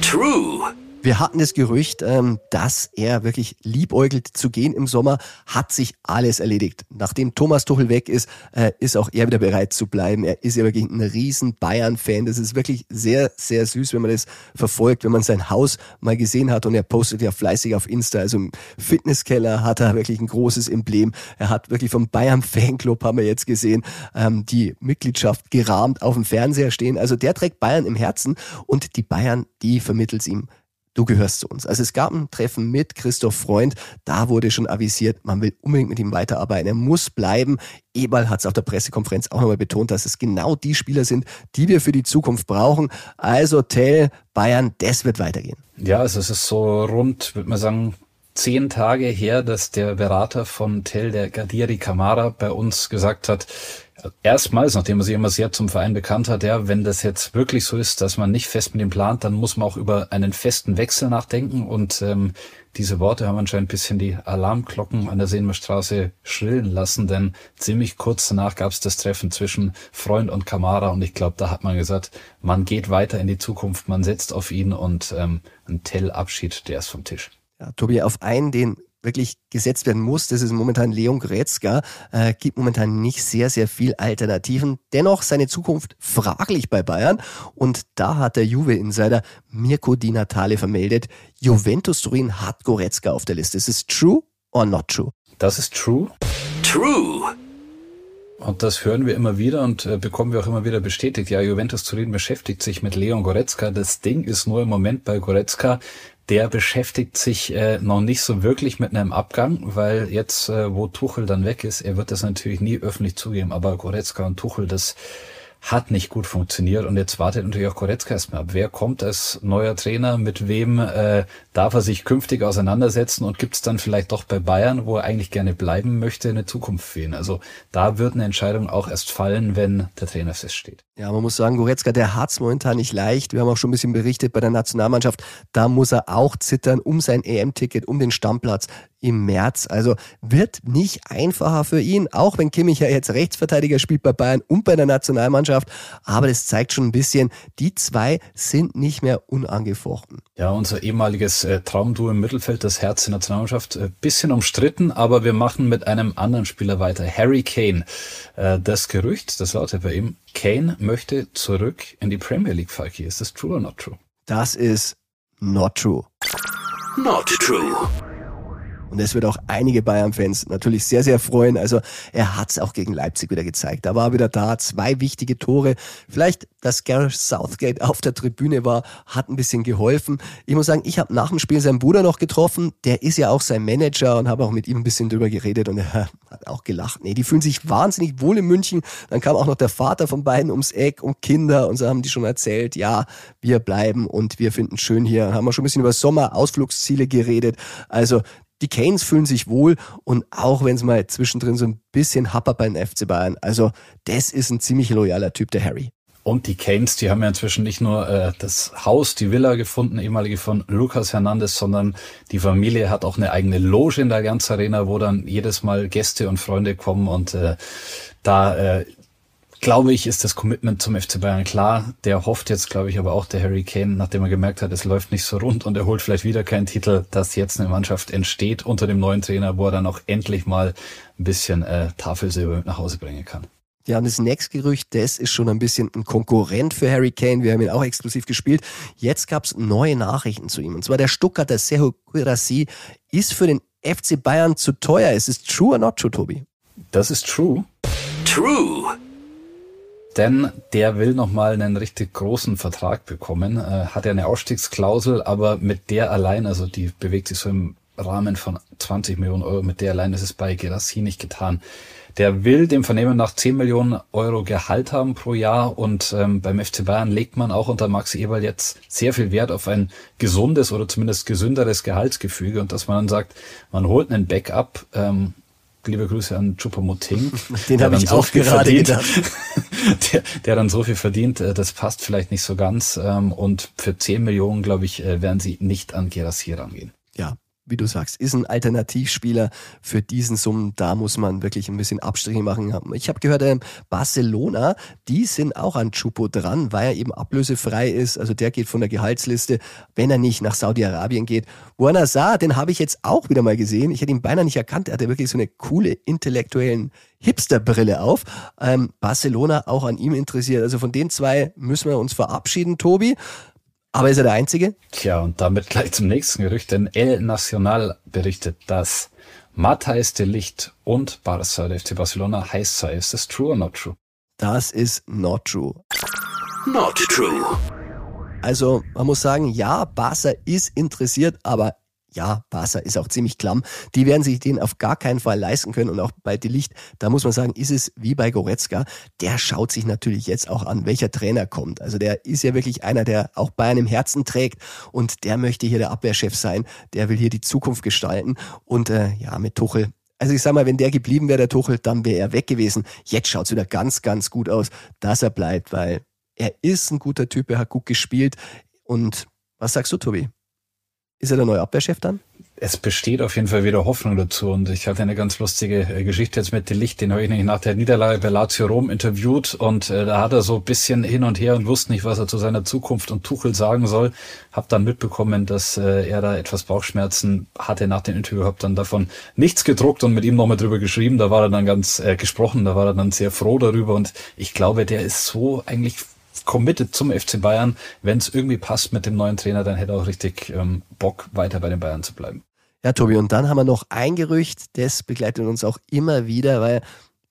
True. Wir hatten das Gerücht, ähm, dass er wirklich liebäugelt zu gehen im Sommer, hat sich alles erledigt. Nachdem Thomas Tuchel weg ist, äh, ist auch er wieder bereit zu bleiben. Er ist ja wirklich ein riesen Bayern-Fan. Das ist wirklich sehr, sehr süß, wenn man das verfolgt, wenn man sein Haus mal gesehen hat und er postet ja fleißig auf Insta. Also im Fitnesskeller hat er wirklich ein großes Emblem. Er hat wirklich vom Bayern-Fanclub, haben wir jetzt gesehen, ähm, die Mitgliedschaft gerahmt auf dem Fernseher stehen. Also der trägt Bayern im Herzen und die Bayern, die vermittelt ihm du gehörst zu uns. Also es gab ein Treffen mit Christoph Freund, da wurde schon avisiert, man will unbedingt mit ihm weiterarbeiten, er muss bleiben. Eberl hat es auf der Pressekonferenz auch nochmal betont, dass es genau die Spieler sind, die wir für die Zukunft brauchen. Also Tell, Bayern, das wird weitergehen. Ja, also es ist so rund, würde man sagen, zehn Tage her, dass der Berater von Tell, der Gadiri Kamara, bei uns gesagt hat, erstmals, nachdem er sich immer sehr zum Verein bekannt hat, ja, wenn das jetzt wirklich so ist, dass man nicht fest mit ihm plant, dann muss man auch über einen festen Wechsel nachdenken. Und ähm, diese Worte haben anscheinend ein bisschen die Alarmglocken an der Seenmerstraße schrillen lassen, denn ziemlich kurz danach gab es das Treffen zwischen Freund und Kamara und ich glaube, da hat man gesagt, man geht weiter in die Zukunft, man setzt auf ihn und ähm, ein Tell-Abschied, der ist vom Tisch. Ja, Tobi, auf einen, den wirklich gesetzt werden muss, das ist momentan Leon Goretzka, äh, gibt momentan nicht sehr, sehr viel Alternativen. Dennoch seine Zukunft fraglich bei Bayern und da hat der Juve-Insider Mirko Di Natale vermeldet, Juventus Turin hat Goretzka auf der Liste. Ist es true or not true? Das ist true. True. Und das hören wir immer wieder und äh, bekommen wir auch immer wieder bestätigt. Ja, Juventus Turin beschäftigt sich mit Leon Goretzka. Das Ding ist nur im Moment bei Goretzka, der beschäftigt sich äh, noch nicht so wirklich mit einem Abgang, weil jetzt, äh, wo Tuchel dann weg ist, er wird das natürlich nie öffentlich zugeben, aber Goretzka und Tuchel, das hat nicht gut funktioniert und jetzt wartet natürlich auch Goretzka erstmal ab. Wer kommt als neuer Trainer? Mit wem äh, darf er sich künftig auseinandersetzen und gibt es dann vielleicht doch bei Bayern, wo er eigentlich gerne bleiben möchte, eine Zukunft für ihn? Also da wird eine Entscheidung auch erst fallen, wenn der Trainer feststeht. Ja, man muss sagen, Goretzka, der hat's momentan nicht leicht. Wir haben auch schon ein bisschen berichtet bei der Nationalmannschaft. Da muss er auch zittern um sein EM-Ticket, um den Stammplatz im März. Also wird nicht einfacher für ihn, auch wenn Kimmich ja jetzt Rechtsverteidiger spielt bei Bayern und bei der Nationalmannschaft. Aber das zeigt schon ein bisschen, die zwei sind nicht mehr unangefochten. Ja, unser ehemaliges äh, Traumduo im Mittelfeld, das Herz der Nationalmannschaft, äh, bisschen umstritten, aber wir machen mit einem anderen Spieler weiter, Harry Kane. Äh, das Gerücht, das lautet bei ihm, Kane möchte zurück in die Premier League, Falki. Ist das true or not true? Das ist not true. Not true. Und es wird auch einige Bayern-Fans natürlich sehr, sehr freuen. Also er hat es auch gegen Leipzig wieder gezeigt. Da war er wieder da, zwei wichtige Tore. Vielleicht, dass Gareth Southgate auf der Tribüne war, hat ein bisschen geholfen. Ich muss sagen, ich habe nach dem Spiel seinen Bruder noch getroffen. Der ist ja auch sein Manager und habe auch mit ihm ein bisschen drüber geredet und er hat auch gelacht. Nee, die fühlen sich wahnsinnig wohl in München. Dann kam auch noch der Vater von beiden ums Eck und Kinder und so haben die schon erzählt, ja, wir bleiben und wir finden schön hier. Haben wir schon ein bisschen über Sommer-Ausflugsziele geredet. Also die Canes fühlen sich wohl und auch wenn es mal zwischendrin so ein bisschen happert beim FC Bayern. Also das ist ein ziemlich loyaler Typ, der Harry. Und die Canes, die haben ja inzwischen nicht nur äh, das Haus, die Villa gefunden, ehemalige von Lucas Hernandez, sondern die Familie hat auch eine eigene Loge in der Allianz Arena, wo dann jedes Mal Gäste und Freunde kommen und äh, da äh, glaube ich, ist das Commitment zum FC Bayern klar. Der hofft jetzt, glaube ich, aber auch der Harry Kane, nachdem er gemerkt hat, es läuft nicht so rund und er holt vielleicht wieder keinen Titel, dass jetzt eine Mannschaft entsteht unter dem neuen Trainer, wo er dann auch endlich mal ein bisschen äh, Tafelsilber mit nach Hause bringen kann. Ja, und das nächste Gerücht, das ist schon ein bisschen ein Konkurrent für Harry Kane. Wir haben ihn auch exklusiv gespielt. Jetzt gab's neue Nachrichten zu ihm. Und zwar der Stuttgarter Sergio Guirassi ist für den FC Bayern zu teuer. Ist es true or not true, Tobi? Das ist true. True. Denn der will nochmal einen richtig großen Vertrag bekommen. Äh, hat ja eine Ausstiegsklausel, aber mit der allein, also die bewegt sich so im Rahmen von 20 Millionen Euro, mit der allein ist es bei Gerassi nicht getan. Der will dem Vernehmen nach 10 Millionen Euro Gehalt haben pro Jahr und ähm, beim FC Bayern legt man auch unter Max Eberl jetzt sehr viel Wert auf ein gesundes oder zumindest gesünderes Gehaltsgefüge und dass man dann sagt, man holt einen Backup, ähm, liebe Grüße an Chupomoting. Den habe ich so auch gerade verdient, gedacht. der, der dann so viel verdient, äh, das passt vielleicht nicht so ganz. Ähm, und für 10 Millionen, glaube ich, äh, werden sie nicht an Gerassi rangehen. Ja, wie du sagst, ist ein Alternativspieler für diesen Summen. Da muss man wirklich ein bisschen Abstriche machen. Ich habe gehört, ähm, Barcelona, die sind auch an Chupo dran, weil er eben ablösefrei ist. Also der geht von der Gehaltsliste, wenn er nicht nach Saudi-Arabien geht. Buena Sa, den habe ich jetzt auch wieder mal gesehen. Ich hätte ihn beinahe nicht erkannt. Er hatte wirklich so eine coole intellektuellen Hipsterbrille auf. Ähm, Barcelona auch an ihm interessiert. Also von den zwei müssen wir uns verabschieden, Tobi. Aber ist er der Einzige? Tja, und damit gleich zum nächsten Gerücht, denn El Nacional berichtet, dass Matthijs de Licht und Barca, der FC Barcelona, heiß sei. Ist das true or not true? Das ist not true. Not true. Also man muss sagen, ja, Barca ist interessiert, aber ja, Barca ist auch ziemlich klamm. Die werden sich den auf gar keinen Fall leisten können. Und auch bei Delicht, da muss man sagen, ist es wie bei Goretzka. Der schaut sich natürlich jetzt auch an, welcher Trainer kommt. Also der ist ja wirklich einer, der auch Bayern im Herzen trägt. Und der möchte hier der Abwehrchef sein. Der will hier die Zukunft gestalten. Und äh, ja, mit Tuchel. Also ich sag mal, wenn der geblieben wäre, der Tuchel, dann wäre er weg gewesen. Jetzt schaut's wieder ganz, ganz gut aus, dass er bleibt, weil er ist ein guter Typ, er hat gut gespielt. Und was sagst du, Tobi? Ist er der neue Abwehrchef dann? Es besteht auf jeden Fall wieder Hoffnung dazu und ich hatte eine ganz lustige äh, Geschichte jetzt mit dem Licht, den habe ich nämlich nach der Niederlage bei Lazio Rom interviewt und äh, da hat er so ein bisschen hin und her und wusste nicht, was er zu seiner Zukunft und Tuchel sagen soll. Hab dann mitbekommen, dass äh, er da etwas Bauchschmerzen hatte nach dem Interview, hab dann davon nichts gedruckt und mit ihm nochmal drüber geschrieben. Da war er dann ganz äh, gesprochen, da war er dann sehr froh darüber und ich glaube, der ist so eigentlich committed zum FC Bayern. Wenn es irgendwie passt mit dem neuen Trainer, dann hätte er auch richtig ähm, Bock, weiter bei den Bayern zu bleiben. Ja, Tobi, und dann haben wir noch ein Gerücht, das begleitet uns auch immer wieder, weil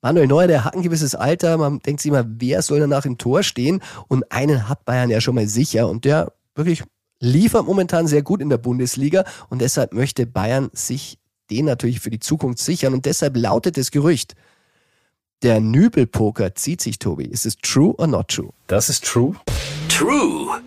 Manuel Neuer, der hat ein gewisses Alter, man denkt sich immer, wer soll danach im Tor stehen? Und einen hat Bayern ja schon mal sicher und der wirklich liefert momentan sehr gut in der Bundesliga und deshalb möchte Bayern sich den natürlich für die Zukunft sichern und deshalb lautet das Gerücht, der Nübelpoker zieht sich, Tobi. Ist es true or not true? Das ist true. True.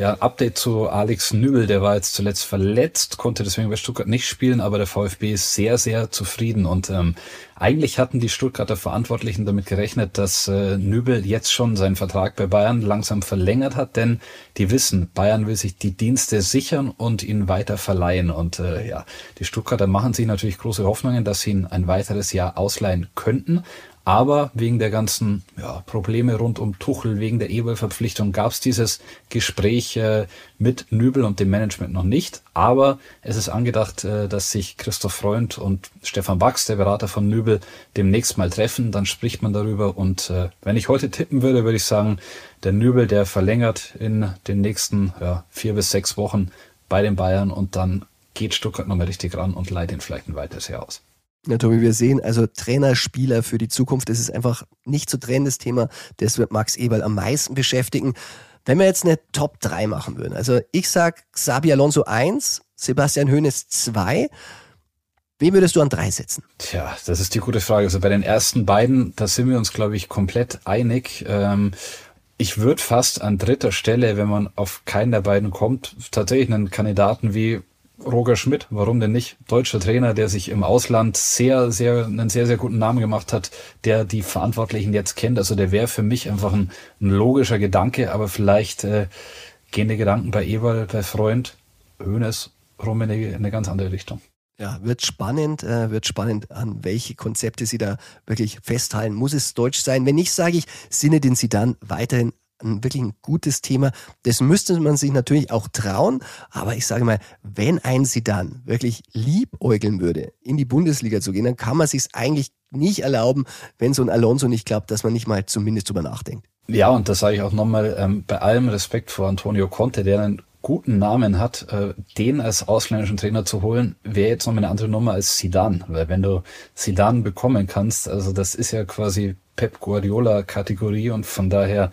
Ja, Update zu Alex Nübel, der war jetzt zuletzt verletzt, konnte deswegen bei Stuttgart nicht spielen, aber der VfB ist sehr, sehr zufrieden. Und ähm, eigentlich hatten die Stuttgarter Verantwortlichen damit gerechnet, dass äh, Nübel jetzt schon seinen Vertrag bei Bayern langsam verlängert hat, denn die wissen, Bayern will sich die Dienste sichern und ihn weiter verleihen. Und äh, ja, die Stuttgarter machen sich natürlich große Hoffnungen, dass sie ihn ein weiteres Jahr ausleihen könnten, aber wegen der ganzen ja, Probleme rund um Tuchel, wegen der Eberl-Verpflichtung gab es dieses Gespräch äh, mit Nübel und dem Management noch nicht. Aber es ist angedacht, äh, dass sich Christoph Freund und Stefan Bax, der Berater von Nübel, demnächst mal treffen. Dann spricht man darüber. Und äh, wenn ich heute tippen würde, würde ich sagen, der Nübel, der verlängert in den nächsten ja, vier bis sechs Wochen bei den Bayern und dann geht Stuttgart nochmal richtig ran und leitet ihn vielleicht ein weiteres Jahr aus. Ja, Tobi, wir sehen also Trainer, Spieler für die Zukunft. Das ist einfach nicht zu trennendes Thema. Das wird Max Eberl am meisten beschäftigen. Wenn wir jetzt eine Top 3 machen würden, also ich sag Xabi Alonso 1, Sebastian Hoeneß 2. Wen würdest du an 3 setzen? Tja, das ist die gute Frage. Also bei den ersten beiden, da sind wir uns, glaube ich, komplett einig. Ähm, ich würde fast an dritter Stelle, wenn man auf keinen der beiden kommt, tatsächlich einen Kandidaten wie Roger Schmidt, warum denn nicht? Deutscher Trainer, der sich im Ausland sehr, sehr, einen sehr, sehr guten Namen gemacht hat, der die Verantwortlichen jetzt kennt. Also der wäre für mich einfach ein, ein, logischer Gedanke, aber vielleicht äh, gehen die Gedanken bei Eberl, bei Freund, Hönes rum in eine, in eine ganz andere Richtung. Ja, wird spannend, äh, wird spannend, an welche Konzepte Sie da wirklich festhalten. Muss es Deutsch sein? Wenn nicht, sage ich, Sinne den Sie dann weiterhin ein wirklich ein gutes Thema. Das müsste man sich natürlich auch trauen. Aber ich sage mal, wenn ein Sidan wirklich liebäugeln würde, in die Bundesliga zu gehen, dann kann man sich eigentlich nicht erlauben, wenn so ein Alonso nicht klappt, dass man nicht mal zumindest drüber nachdenkt. Ja, und das sage ich auch nochmal ähm, bei allem Respekt vor Antonio Conte, der einen guten Namen hat, äh, den als ausländischen Trainer zu holen, wäre jetzt noch eine andere Nummer als Sidan. Weil wenn du Sidan bekommen kannst, also das ist ja quasi Pep Guardiola Kategorie und von daher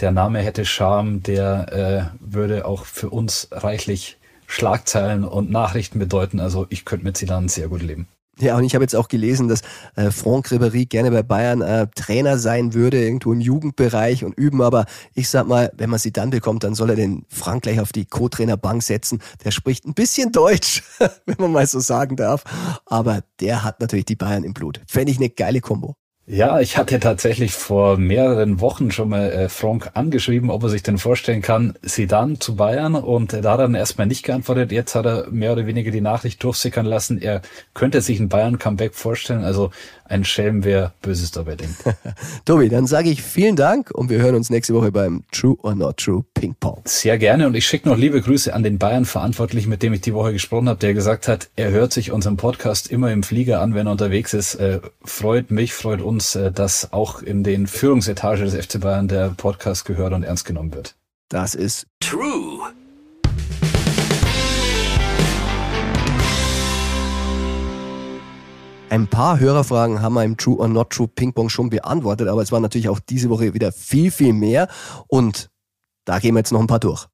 der Name hätte Charme, der äh, würde auch für uns reichlich Schlagzeilen und Nachrichten bedeuten. Also ich könnte mit Zidane sehr gut leben. Ja, und ich habe jetzt auch gelesen, dass äh, Franck Ribéry gerne bei Bayern äh, Trainer sein würde, irgendwo im Jugendbereich und üben. Aber ich sag mal, wenn man sie dann bekommt, dann soll er den Frank gleich auf die Co-Trainerbank setzen. Der spricht ein bisschen Deutsch, wenn man mal so sagen darf. Aber der hat natürlich die Bayern im Blut. Fände ich eine geile Kombo. Ja, ich hatte tatsächlich vor mehreren Wochen schon mal äh, Frank angeschrieben, ob er sich denn vorstellen kann, Sedan zu Bayern und äh, da hat er dann erstmal nicht geantwortet. Jetzt hat er mehr oder weniger die Nachricht durchsickern lassen, er könnte sich ein Bayern-Comeback vorstellen. Also ein Schelm, wer Böses dabei denkt. Tobi, dann sage ich vielen Dank und wir hören uns nächste Woche beim True or Not True Ping Pong. Sehr gerne und ich schicke noch liebe Grüße an den Bayern-Verantwortlichen, mit dem ich die Woche gesprochen habe, der gesagt hat, er hört sich unseren Podcast immer im Flieger an, wenn er unterwegs ist. Äh, freut mich, freut uns, äh, dass auch in den Führungsetagen des FC Bayern der Podcast gehört und ernst genommen wird. Das ist True. Ein paar Hörerfragen haben wir im True or Not True Ping Pong schon beantwortet, aber es war natürlich auch diese Woche wieder viel, viel mehr und da gehen wir jetzt noch ein paar durch.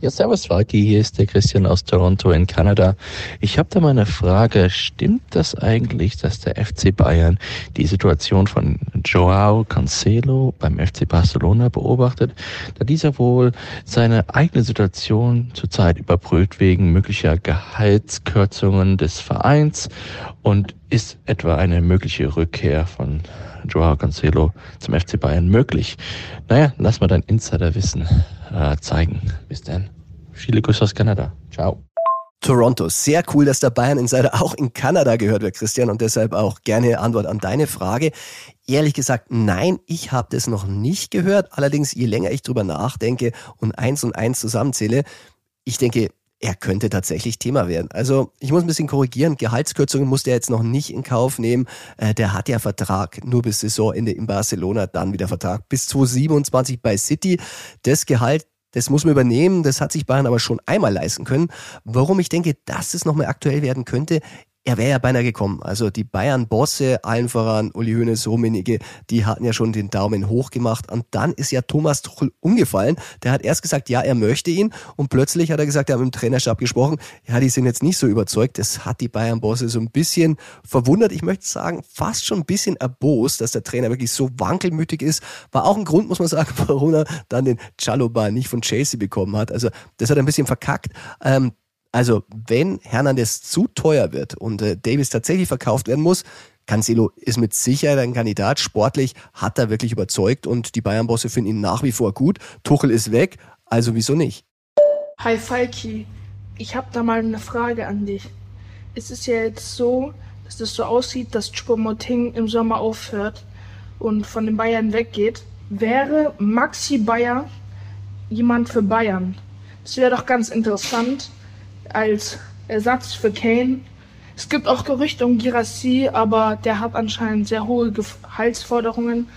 Ja, servus Falki, hier ist der Christian aus Toronto in Kanada. Ich habe da mal eine Frage. Stimmt das eigentlich, dass der FC Bayern die Situation von Joao Cancelo beim FC Barcelona beobachtet, da dieser wohl seine eigene Situation zurzeit überprüft wegen möglicher Gehaltskürzungen des Vereins und ist etwa eine mögliche Rückkehr von Joao Cancelo zum FC Bayern möglich? Naja, lass mal dein Insiderwissen äh, zeigen. Bis dann. Viele Grüße aus Kanada. Ciao. Toronto. Sehr cool, dass der Bayern Insider auch in Kanada gehört wird, Christian, und deshalb auch gerne Antwort an deine Frage. Ehrlich gesagt, nein, ich habe das noch nicht gehört. Allerdings, je länger ich drüber nachdenke und eins und eins zusammenzähle, ich denke, er könnte tatsächlich Thema werden. Also ich muss ein bisschen korrigieren, Gehaltskürzungen muss der jetzt noch nicht in Kauf nehmen. Äh, der hat ja Vertrag nur bis Saisonende in Barcelona, dann wieder Vertrag bis 2027 bei City. Das Gehalt das muss man übernehmen. Das hat sich Bayern aber schon einmal leisten können. Warum ich denke, dass es nochmal aktuell werden könnte, er wäre ja beinahe gekommen. Also die Bayern-Bosse, allen voran Uli Hoeneß, Rummenigge, die hatten ja schon den Daumen hoch gemacht. Und dann ist ja Thomas Tuchel umgefallen. Der hat erst gesagt, ja, er möchte ihn. Und plötzlich hat er gesagt, er hat mit dem Trainerstab gesprochen. Ja, die sind jetzt nicht so überzeugt. Das hat die Bayern-Bosse so ein bisschen verwundert. Ich möchte sagen, fast schon ein bisschen erbost, dass der Trainer wirklich so wankelmütig ist. War auch ein Grund, muss man sagen, warum er dann den Chaloba nicht von Chelsea bekommen hat. Also das hat er ein bisschen verkackt. Ähm, also, wenn Hernandez zu teuer wird und äh, Davis tatsächlich verkauft werden muss, Cancelo ist mit Sicherheit ein Kandidat. Sportlich hat er wirklich überzeugt und die Bayern-Bosse finden ihn nach wie vor gut. Tuchel ist weg, also wieso nicht? Hi Falki, ich habe da mal eine Frage an dich. Es ist ja jetzt so, dass es so aussieht, dass Choupo-Moting im Sommer aufhört und von den Bayern weggeht. Wäre Maxi Bayer jemand für Bayern? Das wäre doch ganz interessant als Ersatz für Kane. Es gibt auch Gerüchte um Girassi, aber der hat anscheinend sehr hohe Gehaltsforderungen.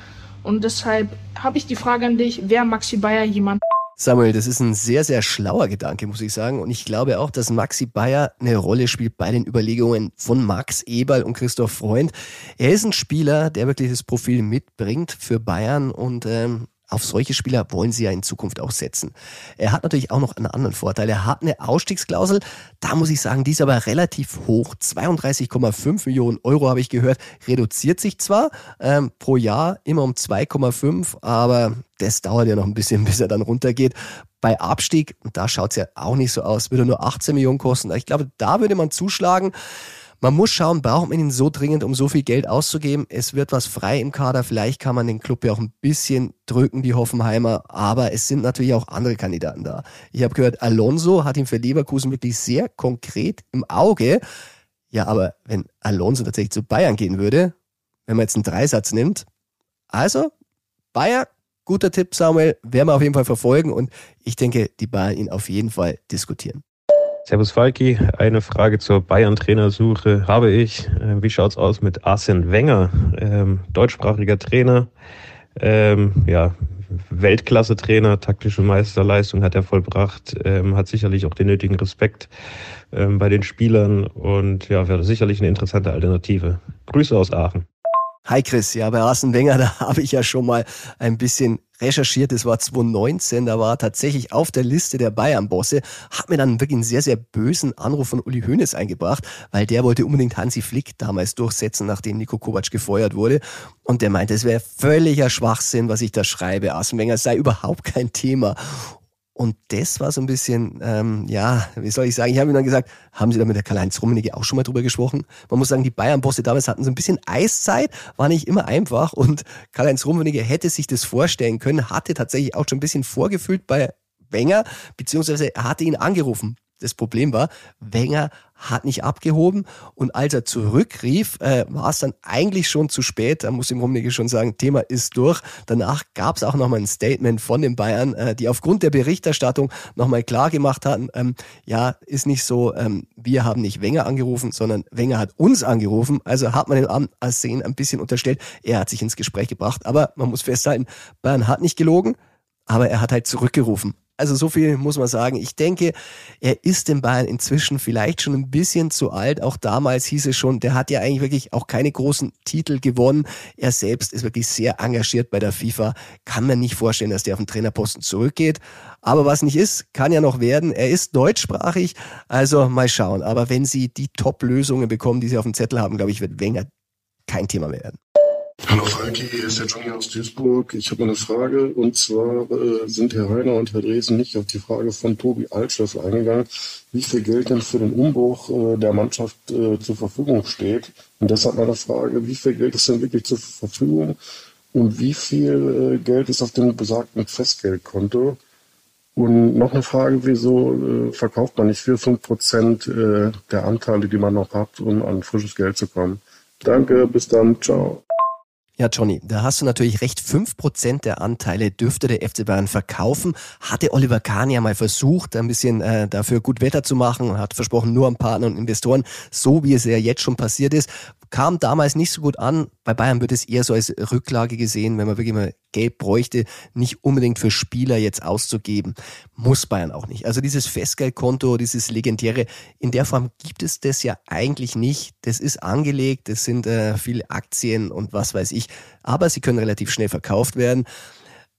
Und deshalb habe ich die Frage an dich, wäre Maxi Bayer jemand? Samuel, das ist ein sehr, sehr schlauer Gedanke, muss ich sagen. Und ich glaube auch, dass Maxi Bayer eine Rolle spielt bei den Überlegungen von Max Eberl und Christoph Freund. Er ist ein Spieler, der wirklich das Profil mitbringt für Bayern und ähm, auf solche Spieler wollen sie ja in Zukunft auch setzen. Er hat natürlich auch noch einen anderen Vorteil. Er hat eine Ausstiegsklausel. Da muss ich sagen, die ist aber relativ hoch. 32,5 Millionen Euro habe ich gehört. Reduziert sich zwar ähm, pro Jahr immer um 2,5, aber das dauert ja noch ein bisschen, bis er dann runtergeht. Bei Abstieg, da schaut es ja auch nicht so aus, würde nur 18 Millionen kosten. Ich glaube, da würde man zuschlagen. Man muss schauen, braucht man ihn so dringend, um so viel Geld auszugeben? Es wird was frei im Kader. Vielleicht kann man den Club ja auch ein bisschen drücken, die Hoffenheimer. Aber es sind natürlich auch andere Kandidaten da. Ich habe gehört, Alonso hat ihn für Leverkusen wirklich sehr konkret im Auge. Ja, aber wenn Alonso tatsächlich zu Bayern gehen würde, wenn man jetzt einen Dreisatz nimmt, also Bayern, guter Tipp, Samuel, werden wir auf jeden Fall verfolgen und ich denke, die Bayern ihn auf jeden Fall diskutieren. Servus Falki, eine Frage zur Bayern-Trainersuche habe ich. Äh, wie schaut's aus mit Arsene Wenger, ähm, deutschsprachiger Trainer, ähm, ja, Weltklasse-Trainer, taktische Meisterleistung hat er vollbracht, ähm, hat sicherlich auch den nötigen Respekt ähm, bei den Spielern und ja, wäre sicherlich eine interessante Alternative. Grüße aus Aachen. Hi Chris, ja, bei Arsene Wenger, da habe ich ja schon mal ein bisschen recherchiert. Das war 2019, da war tatsächlich auf der Liste der Bayern-Bosse, hat mir dann wirklich einen sehr, sehr bösen Anruf von Uli Hoeneß eingebracht, weil der wollte unbedingt Hansi Flick damals durchsetzen, nachdem Nico Kovac gefeuert wurde. Und der meinte, es wäre völliger Schwachsinn, was ich da schreibe. Arsene Wenger sei überhaupt kein Thema. Und das war so ein bisschen, ähm, ja, wie soll ich sagen, ich habe ihm dann gesagt, haben Sie da mit der Karl-Heinz Rummenigge auch schon mal drüber gesprochen? Man muss sagen, die Bayern-Bosse damals hatten so ein bisschen Eiszeit, war nicht immer einfach. Und Karl-Heinz Rummenigge hätte sich das vorstellen können, hatte tatsächlich auch schon ein bisschen vorgefühlt bei Wenger, beziehungsweise er hatte ihn angerufen das Problem war, Wenger hat nicht abgehoben und als er zurückrief, äh, war es dann eigentlich schon zu spät. Da muss ich Rummenigge schon sagen, Thema ist durch. Danach gab es auch nochmal ein Statement von den Bayern, äh, die aufgrund der Berichterstattung nochmal klar gemacht hatten, ähm, ja, ist nicht so, ähm, wir haben nicht Wenger angerufen, sondern Wenger hat uns angerufen. Also hat man den Arsen ein bisschen unterstellt. Er hat sich ins Gespräch gebracht. Aber man muss festhalten, Bayern hat nicht gelogen, aber er hat halt zurückgerufen. Also so viel muss man sagen. Ich denke, er ist in Bayern inzwischen vielleicht schon ein bisschen zu alt. Auch damals hieß es schon, der hat ja eigentlich wirklich auch keine großen Titel gewonnen. Er selbst ist wirklich sehr engagiert bei der FIFA. Kann man nicht vorstellen, dass der auf den Trainerposten zurückgeht. Aber was nicht ist, kann ja noch werden. Er ist deutschsprachig. Also mal schauen. Aber wenn sie die Top-Lösungen bekommen, die sie auf dem Zettel haben, glaube ich, wird Wenger kein Thema mehr werden. Hallo Falki, hier ist der Johnny aus Duisburg. Ich habe eine Frage und zwar äh, sind Herr Reiner und Herr Dresen nicht auf die Frage von Tobi Altschöff eingegangen, wie viel Geld denn für den Umbruch äh, der Mannschaft äh, zur Verfügung steht. Und deshalb meine Frage, wie viel Geld ist denn wirklich zur Verfügung und wie viel äh, Geld ist auf dem besagten Festgeldkonto? Und noch eine Frage, wieso äh, verkauft man nicht 4, 5 Prozent äh, der Anteile, die man noch hat, um an frisches Geld zu kommen? Danke, bis dann, ciao. Ja, Johnny, da hast du natürlich recht. Fünf Prozent der Anteile dürfte der FC Bayern verkaufen. Hatte Oliver Kahn ja mal versucht, ein bisschen äh, dafür gut Wetter zu machen und hat versprochen, nur an Partner und Investoren, so wie es ja jetzt schon passiert ist kam damals nicht so gut an. Bei Bayern wird es eher so als Rücklage gesehen, wenn man wirklich mal Geld bräuchte, nicht unbedingt für Spieler jetzt auszugeben. Muss Bayern auch nicht. Also dieses Festgeldkonto, dieses legendäre, in der Form gibt es das ja eigentlich nicht. Das ist angelegt, das sind äh, viele Aktien und was weiß ich. Aber sie können relativ schnell verkauft werden.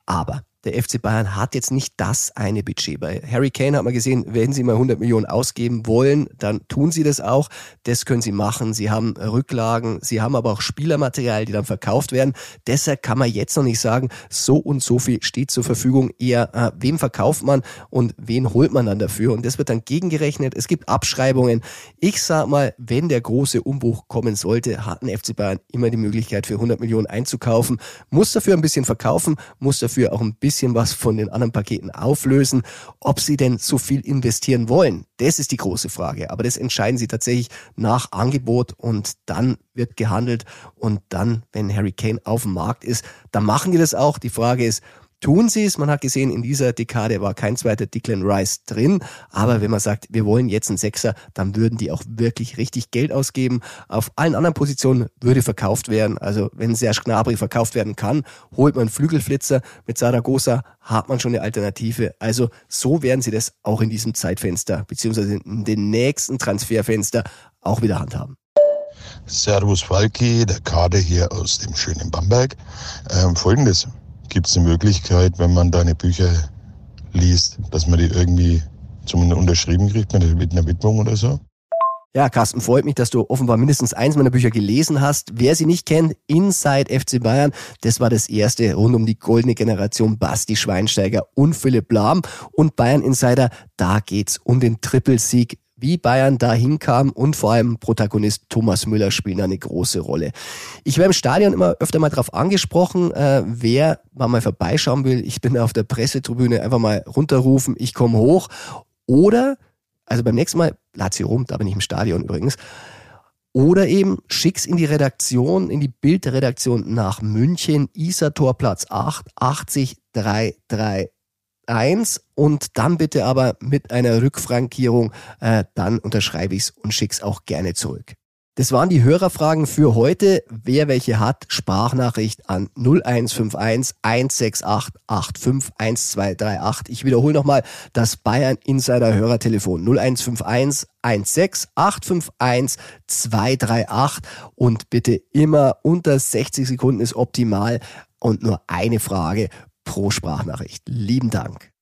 Aber der FC Bayern hat jetzt nicht das eine Budget. Bei Harry Kane hat man gesehen, wenn sie mal 100 Millionen ausgeben wollen, dann tun sie das auch. Das können sie machen. Sie haben Rücklagen, sie haben aber auch Spielermaterial, die dann verkauft werden. Deshalb kann man jetzt noch nicht sagen, so und so viel steht zur Verfügung. Eher, äh, wem verkauft man und wen holt man dann dafür? Und das wird dann gegengerechnet. Es gibt Abschreibungen. Ich sag mal, wenn der große Umbruch kommen sollte, hat ein FC Bayern immer die Möglichkeit für 100 Millionen einzukaufen, muss dafür ein bisschen verkaufen, muss dafür auch ein bisschen bisschen was von den anderen Paketen auflösen. Ob sie denn so viel investieren wollen, das ist die große Frage. Aber das entscheiden sie tatsächlich nach Angebot und dann wird gehandelt. Und dann, wenn Harry Kane auf dem Markt ist, dann machen die das auch. Die Frage ist, tun sie es. Man hat gesehen, in dieser Dekade war kein zweiter Declan Rice drin. Aber wenn man sagt, wir wollen jetzt einen Sechser, dann würden die auch wirklich richtig Geld ausgeben. Auf allen anderen Positionen würde verkauft werden. Also wenn Serge Gnabry verkauft werden kann, holt man einen Flügelflitzer. Mit Saragossa hat man schon eine Alternative. Also so werden sie das auch in diesem Zeitfenster, beziehungsweise in den nächsten Transferfenster auch wieder handhaben. Servus Falki, der Kader hier aus dem schönen Bamberg. Ähm, Folgendes, Gibt es eine Möglichkeit, wenn man deine Bücher liest, dass man die irgendwie zum Unterschrieben kriegt mit einer Widmung oder so? Ja, Carsten, freut mich, dass du offenbar mindestens eins meiner Bücher gelesen hast. Wer sie nicht kennt, Inside FC Bayern, das war das erste rund um die goldene Generation Basti Schweinsteiger und Philipp Lahm. Und Bayern Insider, da geht's um den Trippelsieg wie Bayern da hinkam und vor allem Protagonist Thomas Müller spielen eine große Rolle. Ich werde im Stadion immer öfter mal darauf angesprochen, äh, wer mal vorbeischauen will. Ich bin auf der Pressetribüne, einfach mal runterrufen, ich komme hoch. Oder, also beim nächsten Mal, Lazio Rom, da bin ich im Stadion übrigens, oder eben schick's in die Redaktion, in die Bildredaktion nach München, Isartorplatz 8, 80 333 eins und dann bitte aber mit einer Rückfrankierung, äh, dann unterschreibe ich's und schick's auch gerne zurück. Das waren die Hörerfragen für heute. Wer welche hat, Sprachnachricht an 0151 168 85 1238. Ich wiederhole nochmal das Bayern Insider Hörertelefon 0151 16 851 238 und bitte immer unter 60 Sekunden ist optimal und nur eine Frage pro Sprachnachricht. Lieben Dank.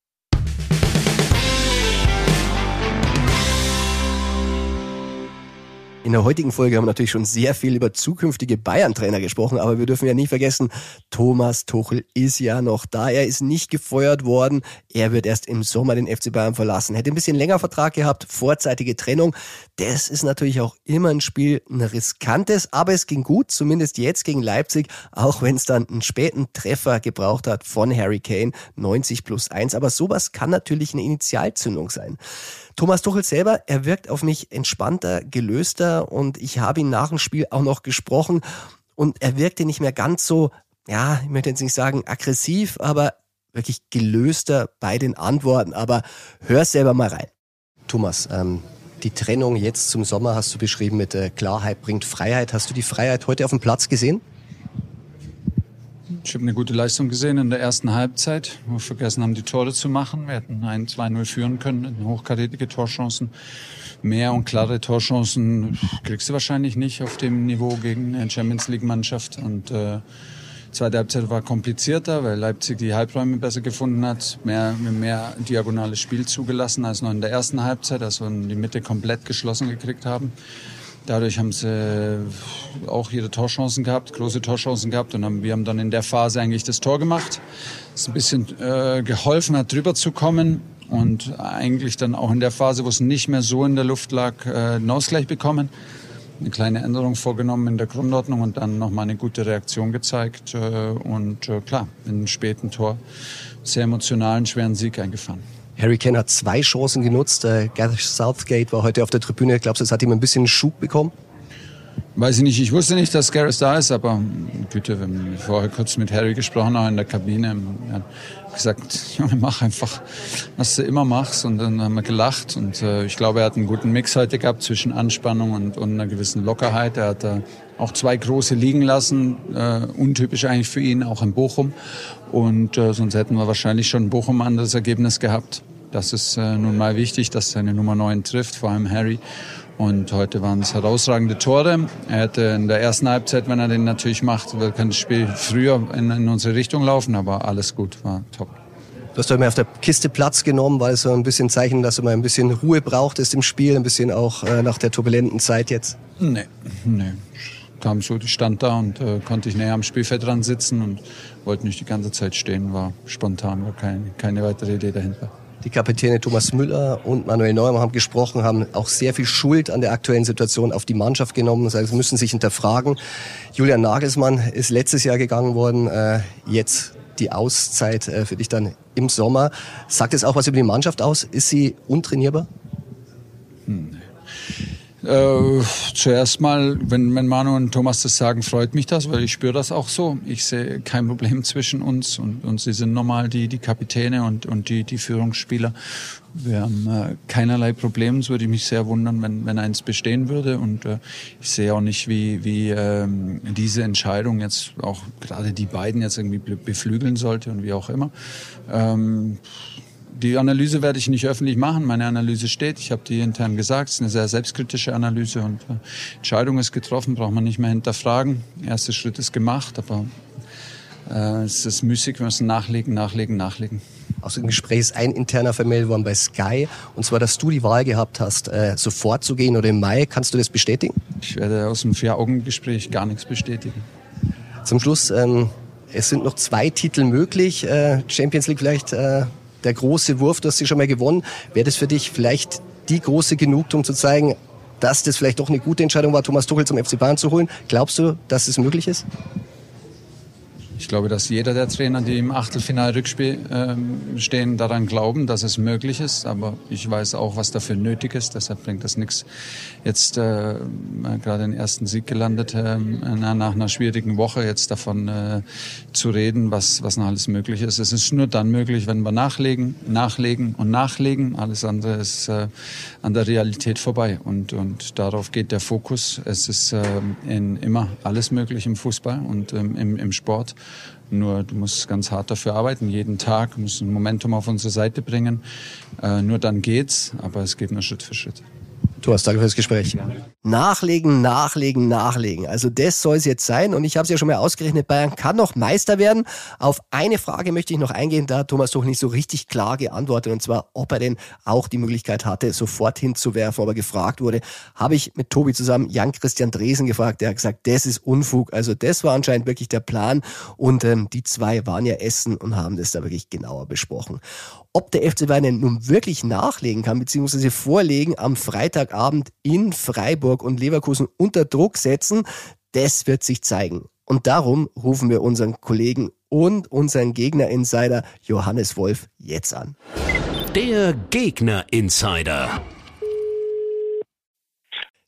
In der heutigen Folge haben wir natürlich schon sehr viel über zukünftige Bayern-Trainer gesprochen, aber wir dürfen ja nicht vergessen, Thomas Tuchel ist ja noch da. Er ist nicht gefeuert worden. Er wird erst im Sommer den FC Bayern verlassen. Hätte ein bisschen länger Vertrag gehabt, vorzeitige Trennung. Das ist natürlich auch immer ein Spiel, ein riskantes, aber es ging gut, zumindest jetzt gegen Leipzig, auch wenn es dann einen späten Treffer gebraucht hat von Harry Kane, 90 plus 1. Aber sowas kann natürlich eine Initialzündung sein. Thomas Tuchel selber, er wirkt auf mich entspannter, gelöster und ich habe ihn nach dem Spiel auch noch gesprochen und er wirkte nicht mehr ganz so, ja, ich möchte jetzt nicht sagen aggressiv, aber wirklich gelöster bei den Antworten. Aber hör selber mal rein. Thomas, ähm, die Trennung jetzt zum Sommer hast du beschrieben mit äh, Klarheit bringt Freiheit. Hast du die Freiheit heute auf dem Platz gesehen? Ich habe eine gute Leistung gesehen in der ersten Halbzeit, wo wir vergessen haben, die Tore zu machen. Wir hätten 1-2-0 führen können, hochkarätige Torchancen. Mehr und klare Torchancen kriegst du wahrscheinlich nicht auf dem Niveau gegen eine Champions League Mannschaft. Und äh, zweite Halbzeit war komplizierter, weil Leipzig die Halbräume besser gefunden hat, mehr, mehr diagonales Spiel zugelassen als noch in der ersten Halbzeit, als wir die Mitte komplett geschlossen gekriegt haben. Dadurch haben sie äh, auch ihre Torchancen gehabt, große Torchancen gehabt und haben, wir haben dann in der Phase eigentlich das Tor gemacht. Es ein bisschen äh, geholfen hat, drüber zu kommen und eigentlich dann auch in der Phase, wo es nicht mehr so in der Luft lag, äh, einen Ausgleich bekommen. Eine kleine Änderung vorgenommen in der Grundordnung und dann nochmal eine gute Reaktion gezeigt äh, und äh, klar, in einem späten Tor sehr emotionalen, schweren Sieg eingefahren. Harry Kane hat zwei Chancen genutzt. Gareth Southgate war heute auf der Tribüne. Glaubst du, es hat ihm ein bisschen Schub bekommen? Weiß ich nicht. Ich wusste nicht, dass Gareth da ist, aber Güte, wir haben vorher kurz mit Harry gesprochen, auch in der Kabine. Gesagt, Junge, mach einfach, was du immer machst. Und dann haben wir gelacht. Und äh, ich glaube, er hat einen guten Mix heute gehabt zwischen Anspannung und, und einer gewissen Lockerheit. Er hat äh, auch zwei große liegen lassen, äh, untypisch eigentlich für ihn, auch in Bochum. Und äh, sonst hätten wir wahrscheinlich schon in Bochum ein anderes Ergebnis gehabt. Das ist äh, nun mal wichtig, dass seine Nummer 9 trifft, vor allem Harry. Und heute waren es herausragende Tore. Er hätte in der ersten Halbzeit, wenn er den natürlich macht, kann das Spiel früher in, in unsere Richtung laufen, aber alles gut, war top. Du hast doch immer auf der Kiste Platz genommen, weil es so ein bisschen Zeichen, dass du mal ein bisschen Ruhe brauchtest im Spiel, ein bisschen auch äh, nach der turbulenten Zeit jetzt. Nee, nee kam so, ich stand da und äh, konnte ich näher am Spielfeld dran sitzen und wollte nicht die ganze Zeit stehen, war spontan, war kein, keine weitere Idee dahinter. Die Kapitäne Thomas Müller und Manuel Neumann haben gesprochen, haben auch sehr viel Schuld an der aktuellen Situation auf die Mannschaft genommen. Sie müssen sich hinterfragen. Julian Nagelsmann ist letztes Jahr gegangen worden, äh, jetzt die Auszeit äh, für dich dann im Sommer. Sagt es auch was über die Mannschaft aus? Ist sie untrainierbar? Hm. Äh, zuerst mal, wenn, wenn Manu und Thomas das sagen, freut mich das, weil ich spüre das auch so. Ich sehe kein Problem zwischen uns und, und sie sind normal die, die Kapitäne und, und die, die Führungsspieler. Wir haben äh, keinerlei Probleme. Es würde mich sehr wundern, wenn, wenn eins bestehen würde. Und äh, ich sehe auch nicht, wie, wie ähm, diese Entscheidung jetzt auch gerade die beiden jetzt irgendwie beflügeln sollte und wie auch immer. Ähm, die Analyse werde ich nicht öffentlich machen. Meine Analyse steht. Ich habe die intern gesagt. Es ist eine sehr selbstkritische Analyse und äh, Entscheidung ist getroffen, braucht man nicht mehr hinterfragen. Erster Schritt ist gemacht, aber äh, es ist müßig. Wir müssen nachlegen, nachlegen, nachlegen. Aus dem Gespräch ist ein interner vermeldet worden bei Sky, und zwar, dass du die Wahl gehabt hast, äh, sofort zu gehen oder im Mai. Kannst du das bestätigen? Ich werde aus dem Vier-Augen-Gespräch gar nichts bestätigen. Zum Schluss, ähm, es sind noch zwei Titel möglich. Äh, Champions League vielleicht äh, der große Wurf, du hast sie schon mal gewonnen. Wäre das für dich vielleicht die große Genugtuung zu zeigen, dass das vielleicht doch eine gute Entscheidung war, Thomas Tuchel zum FC Bayern zu holen? Glaubst du, dass es möglich ist? Ich glaube, dass jeder der Trainer, die im Achtelfinal-Rückspiel äh, stehen, daran glauben, dass es möglich ist. Aber ich weiß auch, was dafür nötig ist. Deshalb bringt das nichts. Jetzt äh, gerade den ersten Sieg gelandet äh, nach einer schwierigen Woche jetzt davon äh, zu reden, was was noch alles möglich ist. Es ist nur dann möglich, wenn wir nachlegen, nachlegen und nachlegen. Alles andere ist äh, an der Realität vorbei. Und und darauf geht der Fokus. Es ist äh, in immer alles möglich im Fußball und ähm, im, im Sport. Nur du musst ganz hart dafür arbeiten, jeden Tag, musst ein Momentum auf unsere Seite bringen. Äh, nur dann geht's, aber es geht nur Schritt für Schritt. Thomas, danke fürs Gespräch. Nachlegen, nachlegen, nachlegen. Also das soll es jetzt sein. Und ich habe es ja schon mal ausgerechnet, Bayern kann noch Meister werden. Auf eine Frage möchte ich noch eingehen, da hat Thomas doch nicht so richtig klar geantwortet. Und zwar, ob er denn auch die Möglichkeit hatte, sofort hinzuwerfen, aber gefragt wurde. Habe ich mit Tobi zusammen Jan-Christian Dresen gefragt. Der hat gesagt, das ist Unfug. Also das war anscheinend wirklich der Plan. Und ähm, die zwei waren ja essen und haben das da wirklich genauer besprochen. Ob der FC Bayern nun wirklich nachlegen kann, beziehungsweise vorlegen am Freitagabend in Freiburg und Leverkusen unter Druck setzen, das wird sich zeigen. Und darum rufen wir unseren Kollegen und unseren Gegner-Insider Johannes Wolf jetzt an. Der Gegner-Insider.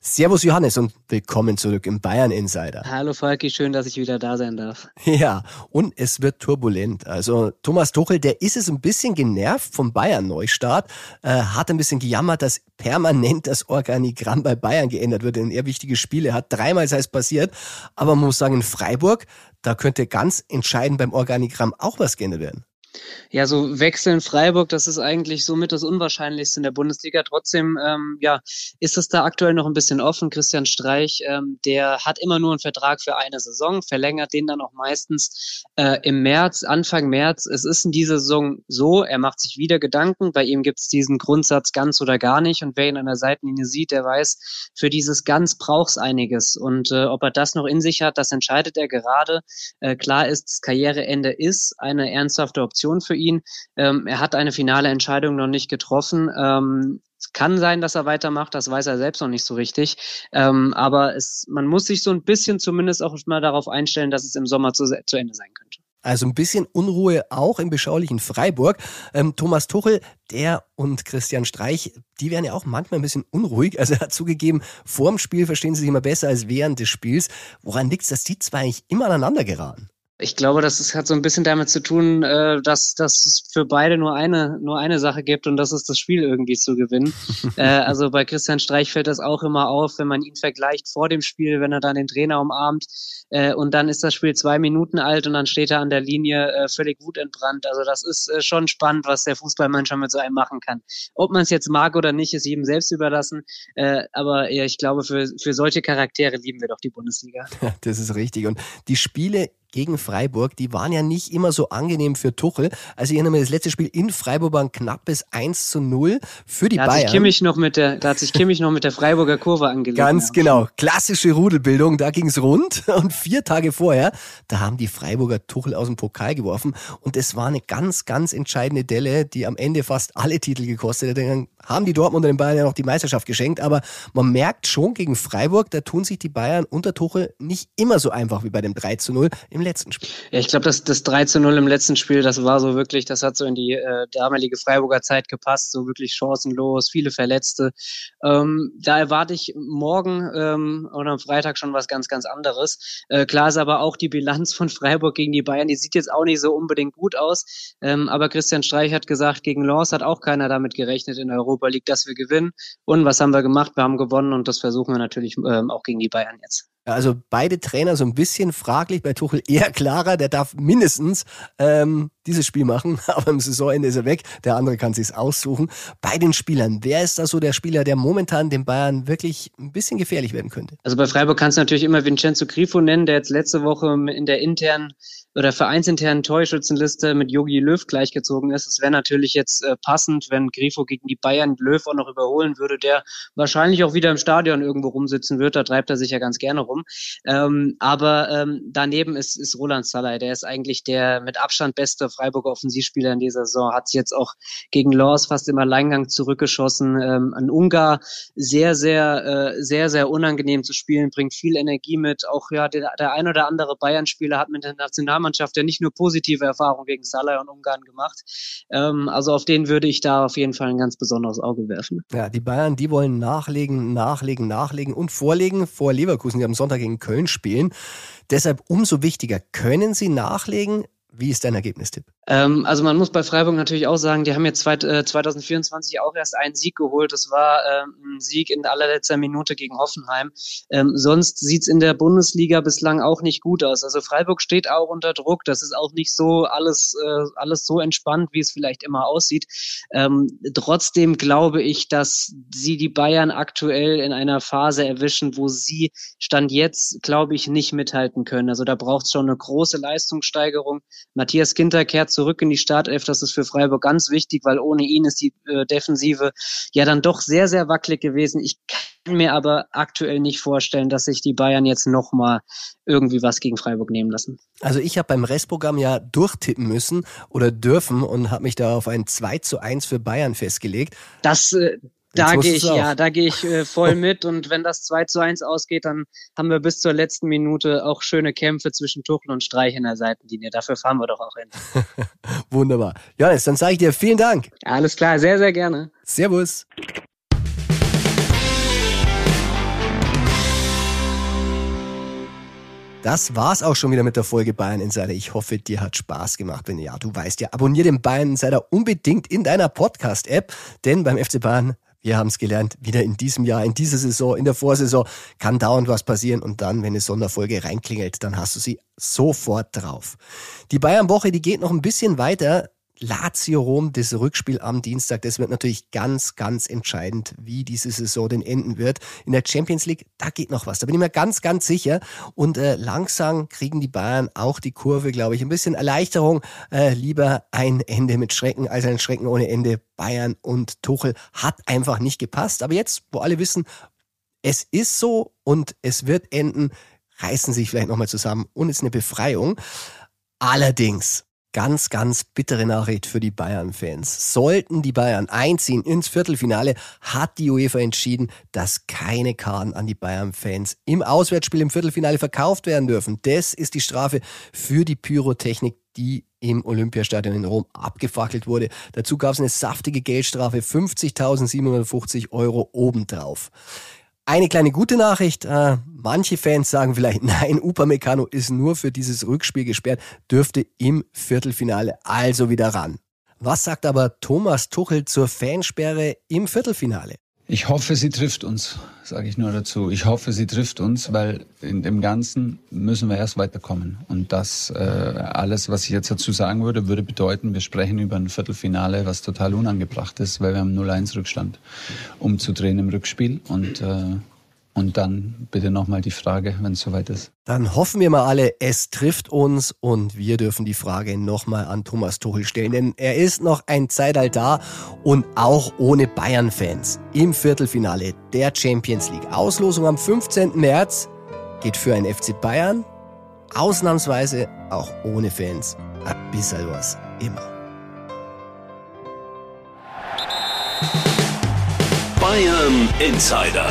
Servus Johannes und willkommen zurück im Bayern Insider. Hallo Falki, schön, dass ich wieder da sein darf. Ja, und es wird turbulent. Also Thomas Tuchel, der ist es ein bisschen genervt vom Bayern Neustart, äh, hat ein bisschen gejammert, dass permanent das Organigramm bei Bayern geändert wird in eher wichtige Spiele. Hat dreimal sei es passiert, aber man muss sagen, in Freiburg, da könnte ganz entscheidend beim Organigramm auch was geändert werden. Ja, so wechseln Freiburg, das ist eigentlich somit das Unwahrscheinlichste in der Bundesliga. Trotzdem, ähm, ja, ist es da aktuell noch ein bisschen offen. Christian Streich, ähm, der hat immer nur einen Vertrag für eine Saison, verlängert den dann auch meistens äh, im März, Anfang März. Es ist in dieser Saison so, er macht sich wieder Gedanken. Bei ihm gibt es diesen Grundsatz ganz oder gar nicht. Und wer ihn an der Seitenlinie sieht, der weiß, für dieses ganz braucht es einiges. Und äh, ob er das noch in sich hat, das entscheidet er gerade. Äh, klar ist, das Karriereende ist eine ernsthafte Option Option für ihn. Ähm, er hat eine finale Entscheidung noch nicht getroffen. Ähm, es kann sein, dass er weitermacht, das weiß er selbst noch nicht so richtig. Ähm, aber es, man muss sich so ein bisschen zumindest auch mal darauf einstellen, dass es im Sommer zu, zu Ende sein könnte. Also ein bisschen Unruhe auch im beschaulichen Freiburg. Ähm, Thomas Tuchel, der und Christian Streich, die werden ja auch manchmal ein bisschen unruhig. Also er hat zugegeben, vor dem Spiel verstehen sie sich immer besser als während des Spiels. Woran liegt es, dass die zwei eigentlich immer aneinander geraten? Ich glaube, das ist, hat so ein bisschen damit zu tun, äh, dass, dass es für beide nur eine, nur eine Sache gibt und das ist das Spiel irgendwie zu gewinnen. äh, also bei Christian Streich fällt das auch immer auf, wenn man ihn vergleicht vor dem Spiel, wenn er dann den Trainer umarmt äh, und dann ist das Spiel zwei Minuten alt und dann steht er an der Linie äh, völlig wutentbrannt. Also das ist äh, schon spannend, was der Fußballmann schon mit so einem machen kann. Ob man es jetzt mag oder nicht, ist jedem selbst überlassen. Äh, aber ja, ich glaube, für, für solche Charaktere lieben wir doch die Bundesliga. Das ist richtig. Und die Spiele gegen Freiburg, die waren ja nicht immer so angenehm für Tuchel. Also ich erinnere mich, das letzte Spiel in Freiburg war ein knappes 1 zu 0 für die da Bayern. Hat sich Kimmich noch mit der, da hat sich Kimmich noch mit der Freiburger Kurve angelegt. Ganz genau. Klassische Rudelbildung, da ging's rund. Und vier Tage vorher, da haben die Freiburger Tuchel aus dem Pokal geworfen. Und es war eine ganz, ganz entscheidende Delle, die am Ende fast alle Titel gekostet hat. Dann haben die Dortmunder den Bayern ja noch die Meisterschaft geschenkt. Aber man merkt schon gegen Freiburg, da tun sich die Bayern unter Tuchel nicht immer so einfach wie bei dem 3 zu 0 im letzten Spiel. Ja, ich glaube, das, das 3 zu 0 im letzten Spiel, das war so wirklich, das hat so in die äh, damalige Freiburger Zeit gepasst, so wirklich chancenlos, viele Verletzte. Ähm, da erwarte ich morgen ähm, oder am Freitag schon was ganz, ganz anderes. Äh, klar ist aber auch die Bilanz von Freiburg gegen die Bayern, die sieht jetzt auch nicht so unbedingt gut aus. Ähm, aber Christian Streich hat gesagt, gegen Lens hat auch keiner damit gerechnet in Europa League, dass wir gewinnen. Und was haben wir gemacht? Wir haben gewonnen und das versuchen wir natürlich ähm, auch gegen die Bayern jetzt. Also beide Trainer so ein bisschen fraglich, bei Tuchel eher klarer, der darf mindestens ähm, dieses Spiel machen, aber im Saisonende ist er weg, der andere kann sich's aussuchen. Bei den Spielern, wer ist da so der Spieler, der momentan den Bayern wirklich ein bisschen gefährlich werden könnte? Also bei Freiburg kannst du natürlich immer Vincenzo Grifo nennen, der jetzt letzte Woche in der internen oder vereinsinternen Torschützenliste mit Yogi Löw gleichgezogen ist. Es wäre natürlich jetzt äh, passend, wenn Grifo gegen die Bayern Löw auch noch überholen würde, der wahrscheinlich auch wieder im Stadion irgendwo rumsitzen wird. Da treibt er sich ja ganz gerne rum. Ähm, aber ähm, daneben ist, ist Roland Salai. Der ist eigentlich der mit Abstand beste Freiburger Offensivspieler in dieser Saison. Hat jetzt auch gegen Lors fast im Alleingang zurückgeschossen. Ähm, ein Ungar sehr, sehr, äh, sehr, sehr unangenehm zu spielen, bringt viel Energie mit. Auch ja, der, der ein oder andere Bayern-Spieler hat mit der Nationalmannschaft Nationalmannschaft ja nicht nur positive Erfahrungen gegen Salah und Ungarn gemacht. Ähm, also auf den würde ich da auf jeden Fall ein ganz besonderes Auge werfen. Ja, die Bayern, die wollen nachlegen, nachlegen, nachlegen und vorlegen vor Leverkusen, die am Sonntag gegen Köln spielen. Deshalb umso wichtiger, können sie nachlegen? Wie ist dein Ergebnistipp? Ähm, also man muss bei Freiburg natürlich auch sagen, die haben jetzt zwei, äh, 2024 auch erst einen Sieg geholt. Das war ähm, ein Sieg in allerletzter Minute gegen Hoffenheim. Ähm, sonst sieht's in der Bundesliga bislang auch nicht gut aus. Also Freiburg steht auch unter Druck. Das ist auch nicht so alles, äh, alles so entspannt, wie es vielleicht immer aussieht. Ähm, trotzdem glaube ich, dass sie die Bayern aktuell in einer Phase erwischen, wo sie Stand jetzt, glaube ich, nicht mithalten können. Also da braucht es schon eine große Leistungssteigerung. Matthias Ginter kehrt zurück in die Startelf. Das ist für Freiburg ganz wichtig, weil ohne ihn ist die äh, Defensive ja dann doch sehr, sehr wackelig gewesen. Ich kann mir aber aktuell nicht vorstellen, dass sich die Bayern jetzt nochmal irgendwie was gegen Freiburg nehmen lassen. Also ich habe beim Restprogramm ja durchtippen müssen oder dürfen und habe mich da auf ein 2 zu 1 für Bayern festgelegt. Das, äh, da gehe ich, ja, da gehe ich äh, voll mit. Und wenn das 2 zu 1 ausgeht, dann haben wir bis zur letzten Minute auch schöne Kämpfe zwischen Tuchel und Streich in der Seitenlinie. Dafür fahren wir doch auch hin. Wunderbar. Johannes, dann sage ich dir vielen Dank. Alles klar, sehr, sehr gerne. Servus. Das war's auch schon wieder mit der Folge Bayern Insider. Ich hoffe, dir hat Spaß gemacht. Wenn ja, du weißt ja, abonnier den Bayern Insider unbedingt in deiner Podcast-App, denn beim FC Bayern wir haben es gelernt, wieder in diesem Jahr, in dieser Saison, in der Vorsaison kann dauernd was passieren und dann, wenn eine Sonderfolge reinklingelt, dann hast du sie sofort drauf. Die Bayern-Woche, die geht noch ein bisschen weiter. Lazio Rom, das Rückspiel am Dienstag, das wird natürlich ganz, ganz entscheidend, wie diese Saison denn enden wird. In der Champions League, da geht noch was, da bin ich mir ganz, ganz sicher. Und äh, langsam kriegen die Bayern auch die Kurve, glaube ich. Ein bisschen Erleichterung, äh, lieber ein Ende mit Schrecken als ein Schrecken ohne Ende. Bayern und Tuchel hat einfach nicht gepasst. Aber jetzt, wo alle wissen, es ist so und es wird enden, reißen sich vielleicht nochmal zusammen und es ist eine Befreiung. Allerdings, ganz, ganz bittere Nachricht für die Bayern-Fans. Sollten die Bayern einziehen ins Viertelfinale, hat die UEFA entschieden, dass keine Karten an die Bayern-Fans im Auswärtsspiel im Viertelfinale verkauft werden dürfen. Das ist die Strafe für die Pyrotechnik, die im Olympiastadion in Rom abgefackelt wurde. Dazu gab es eine saftige Geldstrafe, 50.750 Euro obendrauf. Eine kleine gute Nachricht. Äh, manche Fans sagen vielleicht, nein, Upamecano ist nur für dieses Rückspiel gesperrt, dürfte im Viertelfinale also wieder ran. Was sagt aber Thomas Tuchel zur Fansperre im Viertelfinale? Ich hoffe, sie trifft uns, sage ich nur dazu. Ich hoffe, sie trifft uns, weil in dem Ganzen müssen wir erst weiterkommen. Und das äh, alles, was ich jetzt dazu sagen würde, würde bedeuten, wir sprechen über ein Viertelfinale, was total unangebracht ist, weil wir haben 0-1 Rückstand, umzudrehen im Rückspiel. Und äh, und dann bitte nochmal die Frage, wenn es soweit ist. Dann hoffen wir mal alle, es trifft uns und wir dürfen die Frage nochmal an Thomas Tuchel stellen, denn er ist noch ein Zeitalter da und auch ohne Bayern-Fans im Viertelfinale der Champions League. Auslosung am 15. März geht für ein FC Bayern ausnahmsweise auch ohne Fans ein bisschen was immer. Bayern Insider,